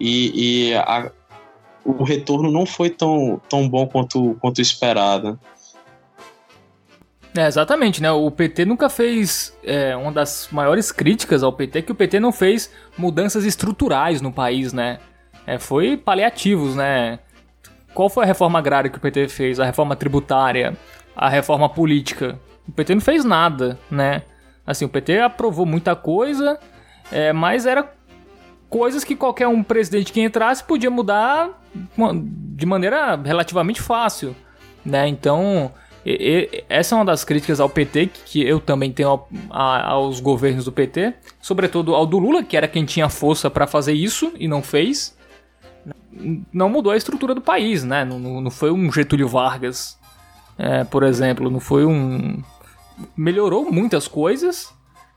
E, e a, o retorno não foi tão, tão bom quanto, quanto esperado. É, exatamente, né? O PT nunca fez. É, uma das maiores críticas ao PT é que o PT não fez mudanças estruturais no país, né? É, foi paliativos, né? Qual foi a reforma agrária que o PT fez? A reforma tributária? A reforma política? O PT não fez nada, né? Assim, o PT aprovou muita coisa, é, mas era coisas que qualquer um presidente que entrasse podia mudar de maneira relativamente fácil, né? Então, e, e, essa é uma das críticas ao PT que eu também tenho ao, a, aos governos do PT, sobretudo ao do Lula, que era quem tinha força para fazer isso e não fez. Não mudou a estrutura do país, né? Não, não foi um Getúlio Vargas, é, por exemplo, não foi um melhorou muitas coisas.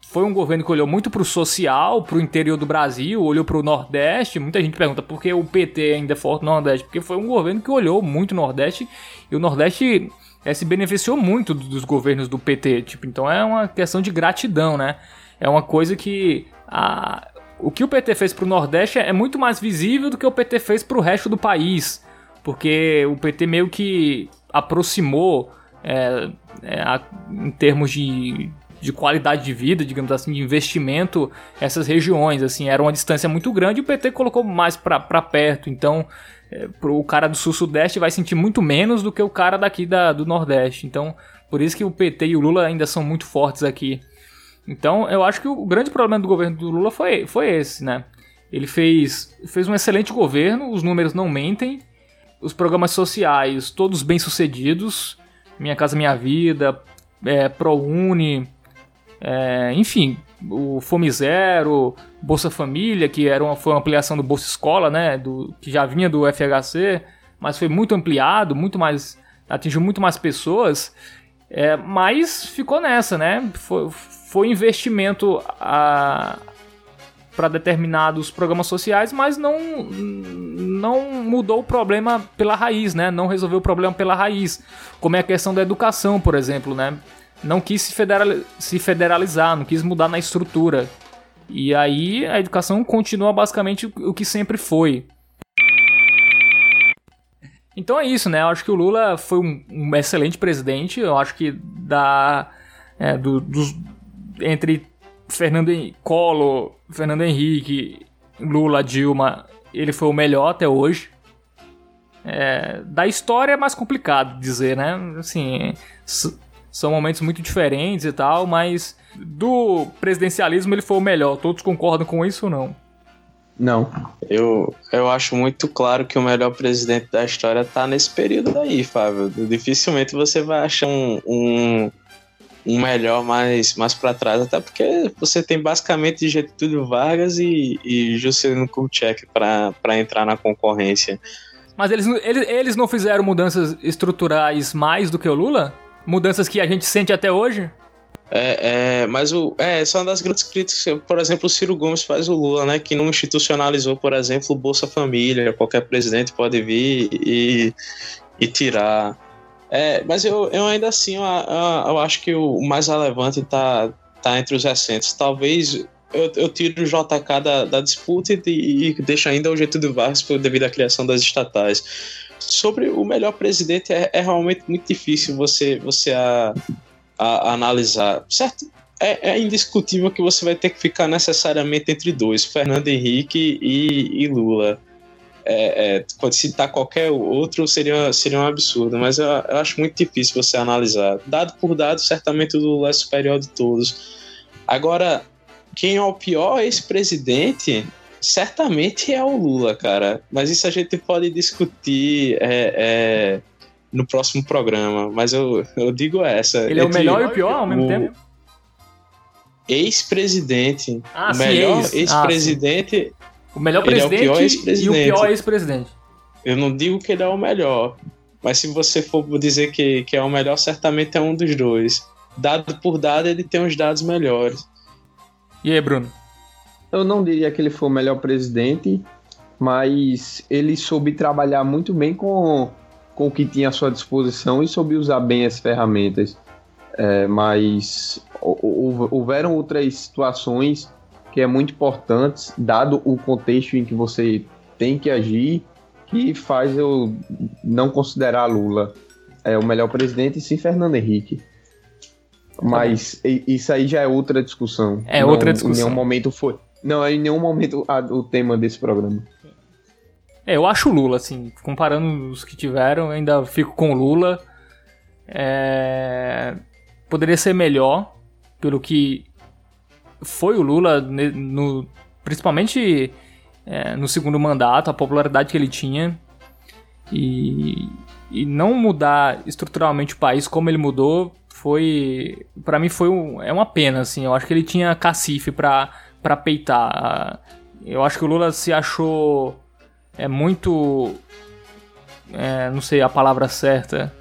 Foi um governo que olhou muito para o social, para o interior do Brasil, olhou para o Nordeste. Muita gente pergunta por que o PT ainda é forte no Nordeste. Porque foi um governo que olhou muito o Nordeste e o Nordeste é, se beneficiou muito dos governos do PT. Tipo, então é uma questão de gratidão, né? É uma coisa que a, o que o PT fez para o Nordeste é muito mais visível do que o PT fez para o resto do país. Porque o PT meio que aproximou é, é, a, em termos de, de qualidade de vida, digamos assim, de investimento, essas regiões, assim, era uma distância muito grande e o PT colocou mais para perto, então é, o cara do sul-sudeste vai sentir muito menos do que o cara daqui da, do nordeste, então por isso que o PT e o Lula ainda são muito fortes aqui. Então eu acho que o grande problema do governo do Lula foi, foi esse, né? Ele fez, fez um excelente governo, os números não mentem, os programas sociais todos bem sucedidos, minha Casa Minha Vida, é, ProUni, é, enfim, o Fome Zero, Bolsa Família, que era uma, foi uma ampliação do Bolsa Escola, né, do, que já vinha do FHC, mas foi muito ampliado, muito mais atingiu muito mais pessoas, é, mas ficou nessa, né? Foi, foi investimento para determinados programas sociais, mas não, não mudou o problema pela raiz, né? Não resolveu o problema pela raiz, como é a questão da educação, por exemplo, né? Não quis se, se federalizar, não quis mudar na estrutura. E aí a educação continua basicamente o que sempre foi. Então é isso, né? Eu acho que o Lula foi um, um excelente presidente. Eu acho que da é, do, dos, entre Fernando Collor, Fernando Henrique, Lula, Dilma, ele foi o melhor até hoje. É, da história é mais complicado dizer, né? Assim, são momentos muito diferentes e tal, mas do presidencialismo ele foi o melhor. Todos concordam com isso ou não? Não. Eu, eu acho muito claro que o melhor presidente da história tá nesse período aí, Fábio. Dificilmente você vai achar um, um um melhor mais, mais para trás, até porque você tem basicamente Getúlio Vargas e, e Juscelino Kubitschek para entrar na concorrência. Mas eles, eles, eles não fizeram mudanças estruturais mais do que o Lula? Mudanças que a gente sente até hoje? É, é, mas o, é, essa é uma das grandes críticas. Por exemplo, o Ciro Gomes faz o Lula, né? Que não institucionalizou, por exemplo, o Bolsa Família. Qualquer presidente pode vir e, e tirar. É, mas eu, eu ainda assim eu, eu, acho que o mais relevante está tá entre os recentes. Talvez eu, eu tiro o JK da, da disputa e, e ainda o Getúlio Vargas devido à criação das estatais. Sobre o melhor presidente, é, é realmente muito difícil você, você a, a, a analisar. Certo? É, é, indiscutível que você vai ter que ficar necessariamente entre dois, Fernando Henrique e, e Lula. É, é, pode citar qualquer outro seria, seria um absurdo, mas eu, eu, acho muito difícil você analisar. Dado por dado, certamente o Lula é superior de todos. Agora, quem é o pior ex-presidente, certamente é o Lula, cara. Mas isso a gente pode discutir é, é, no próximo programa. Mas eu, eu digo essa. Ele é o melhor e o pior ao mesmo tempo? Ex-presidente. Ah, o melhor ah, ex-presidente. Ah, o melhor presidente é o ex e o pior ex-presidente. Eu não digo que ele é o melhor. Mas se você for dizer que, que é o melhor, certamente é um dos dois. Dado por dado, ele tem os dados melhores. E aí, Bruno? Eu não diria que ele foi o melhor presidente, mas ele soube trabalhar muito bem com, com o que tinha à sua disposição e soube usar bem as ferramentas. É, mas houveram outras situações que é muito importantes, dado o contexto em que você tem que agir, que faz eu não considerar Lula é, o melhor presidente, e sim Fernando Henrique. Mas isso aí já é outra discussão. É não, outra discussão. Em nenhum momento foi. Não, é em nenhum momento a, o tema desse programa. É, eu acho Lula, assim, comparando os que tiveram, ainda fico com Lula. É... Poderia ser melhor, pelo que foi o Lula, no, principalmente é, no segundo mandato, a popularidade que ele tinha. E, e não mudar estruturalmente o país como ele mudou foi para mim foi um, é uma pena assim eu acho que ele tinha cacife para para peitar eu acho que o Lula se achou é muito é, não sei a palavra certa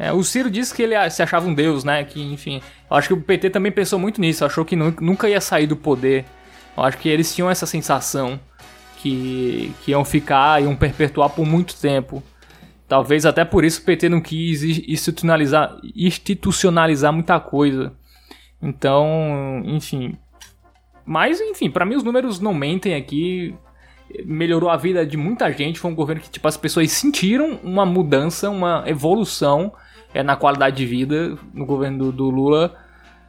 é, o Ciro disse que ele se achava um deus né que enfim eu acho que o PT também pensou muito nisso achou que nunca ia sair do poder eu acho que eles tinham essa sensação que, que iam ficar iam perpetuar por muito tempo Talvez até por isso o PT não quis institucionalizar, institucionalizar muita coisa. Então, enfim. Mas, enfim, para mim os números não mentem aqui. Melhorou a vida de muita gente. Foi um governo que, tipo, as pessoas sentiram uma mudança, uma evolução é, na qualidade de vida no governo do, do Lula.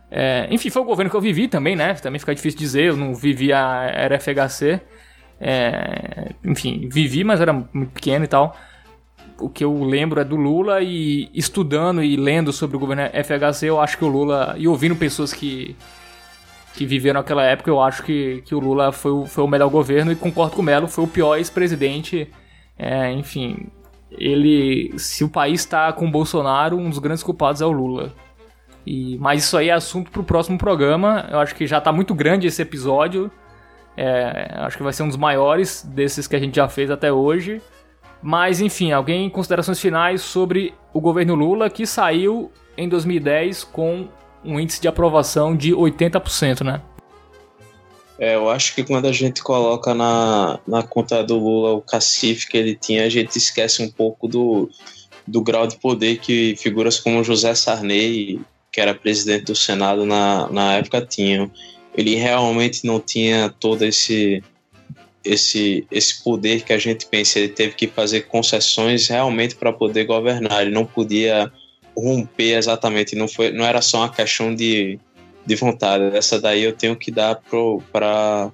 É, enfim, foi o governo que eu vivi também, né? Também fica difícil dizer, eu não vivi a era FHC. É, enfim, vivi, mas era muito pequeno e tal o que eu lembro é do Lula e estudando e lendo sobre o governo FHC, eu acho que o Lula, e ouvindo pessoas que, que viveram aquela época, eu acho que, que o Lula foi o, foi o melhor governo e concordo com o Melo, foi o pior ex-presidente. É, enfim, ele, se o país está com o Bolsonaro, um dos grandes culpados é o Lula. E, mas isso aí é assunto para o próximo programa. Eu acho que já está muito grande esse episódio. É, acho que vai ser um dos maiores desses que a gente já fez até hoje. Mas enfim, alguém considerações finais sobre o governo Lula que saiu em 2010 com um índice de aprovação de 80%, né? É, eu acho que quando a gente coloca na, na conta do Lula o cacife que ele tinha, a gente esquece um pouco do, do grau de poder que figuras como José Sarney, que era presidente do Senado na, na época, tinham. Ele realmente não tinha todo esse esse, esse poder que a gente pensa. Ele teve que fazer concessões realmente para poder governar. Ele não podia romper exatamente. Não, foi, não era só uma questão de, de vontade. Essa daí eu tenho que dar para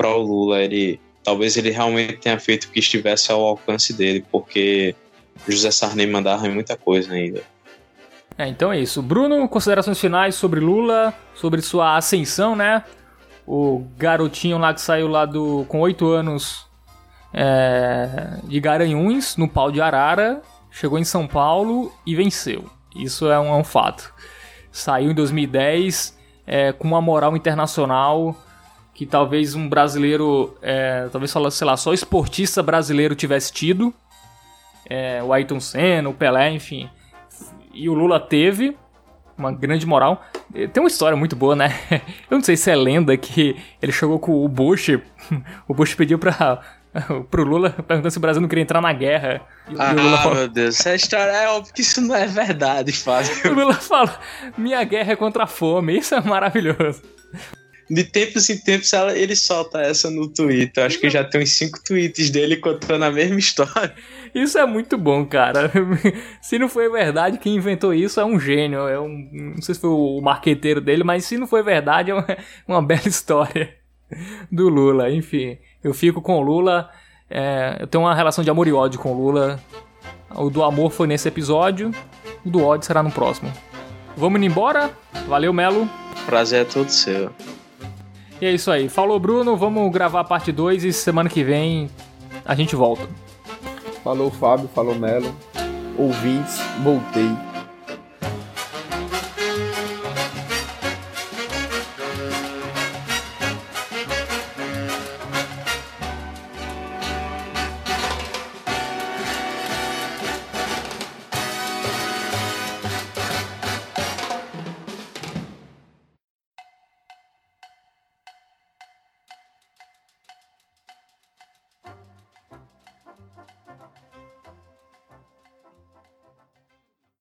o Lula. Ele, talvez ele realmente tenha feito o que estivesse ao alcance dele, porque José Sarney mandava muita coisa ainda. É, então é isso. Bruno, considerações finais sobre Lula, sobre sua ascensão, né? o garotinho lá que saiu lá do com 8 anos é, de Garanhuns, no pau de Arara, chegou em São Paulo e venceu. Isso é um, é um fato. Saiu em 2010 é, com uma moral internacional que talvez um brasileiro, é, talvez sei lá, só esportista brasileiro tivesse tido. É, o Ayrton Senna, o Pelé, enfim. E o Lula teve. uma grande moral. Tem uma história muito boa, né? [LAUGHS] Eu não sei se é lenda que ele chegou com o Bush. [LAUGHS] O Bush pediu pra, [LAUGHS] pro Lula perguntando se o Brasil não queria entrar na guerra. E, ah, e falou, meu Deus, essa história é óbvio que isso não é verdade, Fábio. [LAUGHS] O Lula fala: minha guerra é contra a fome. Isso é maravilhoso. De tempos em tempos ele solta essa no Twitter. Acho que já tem uns cinco tweets dele contando a mesma história. Isso é muito bom, cara. [LAUGHS] se não foi verdade, quem inventou isso é um gênio. É um, não sei se foi o marqueteiro dele, mas se não foi verdade, é uma, uma bela história do Lula. Enfim, eu fico com o Lula. É, eu tenho uma relação de amor e ódio com o Lula. O do amor foi nesse episódio, o do ódio será no próximo. Vamos indo embora? Valeu, Melo. Prazer é todo seu. E é isso aí. Falou, Bruno. Vamos gravar a parte 2 e semana que vem a gente volta. Falou, Fábio. Falou, Melo. Ouvintes, voltei.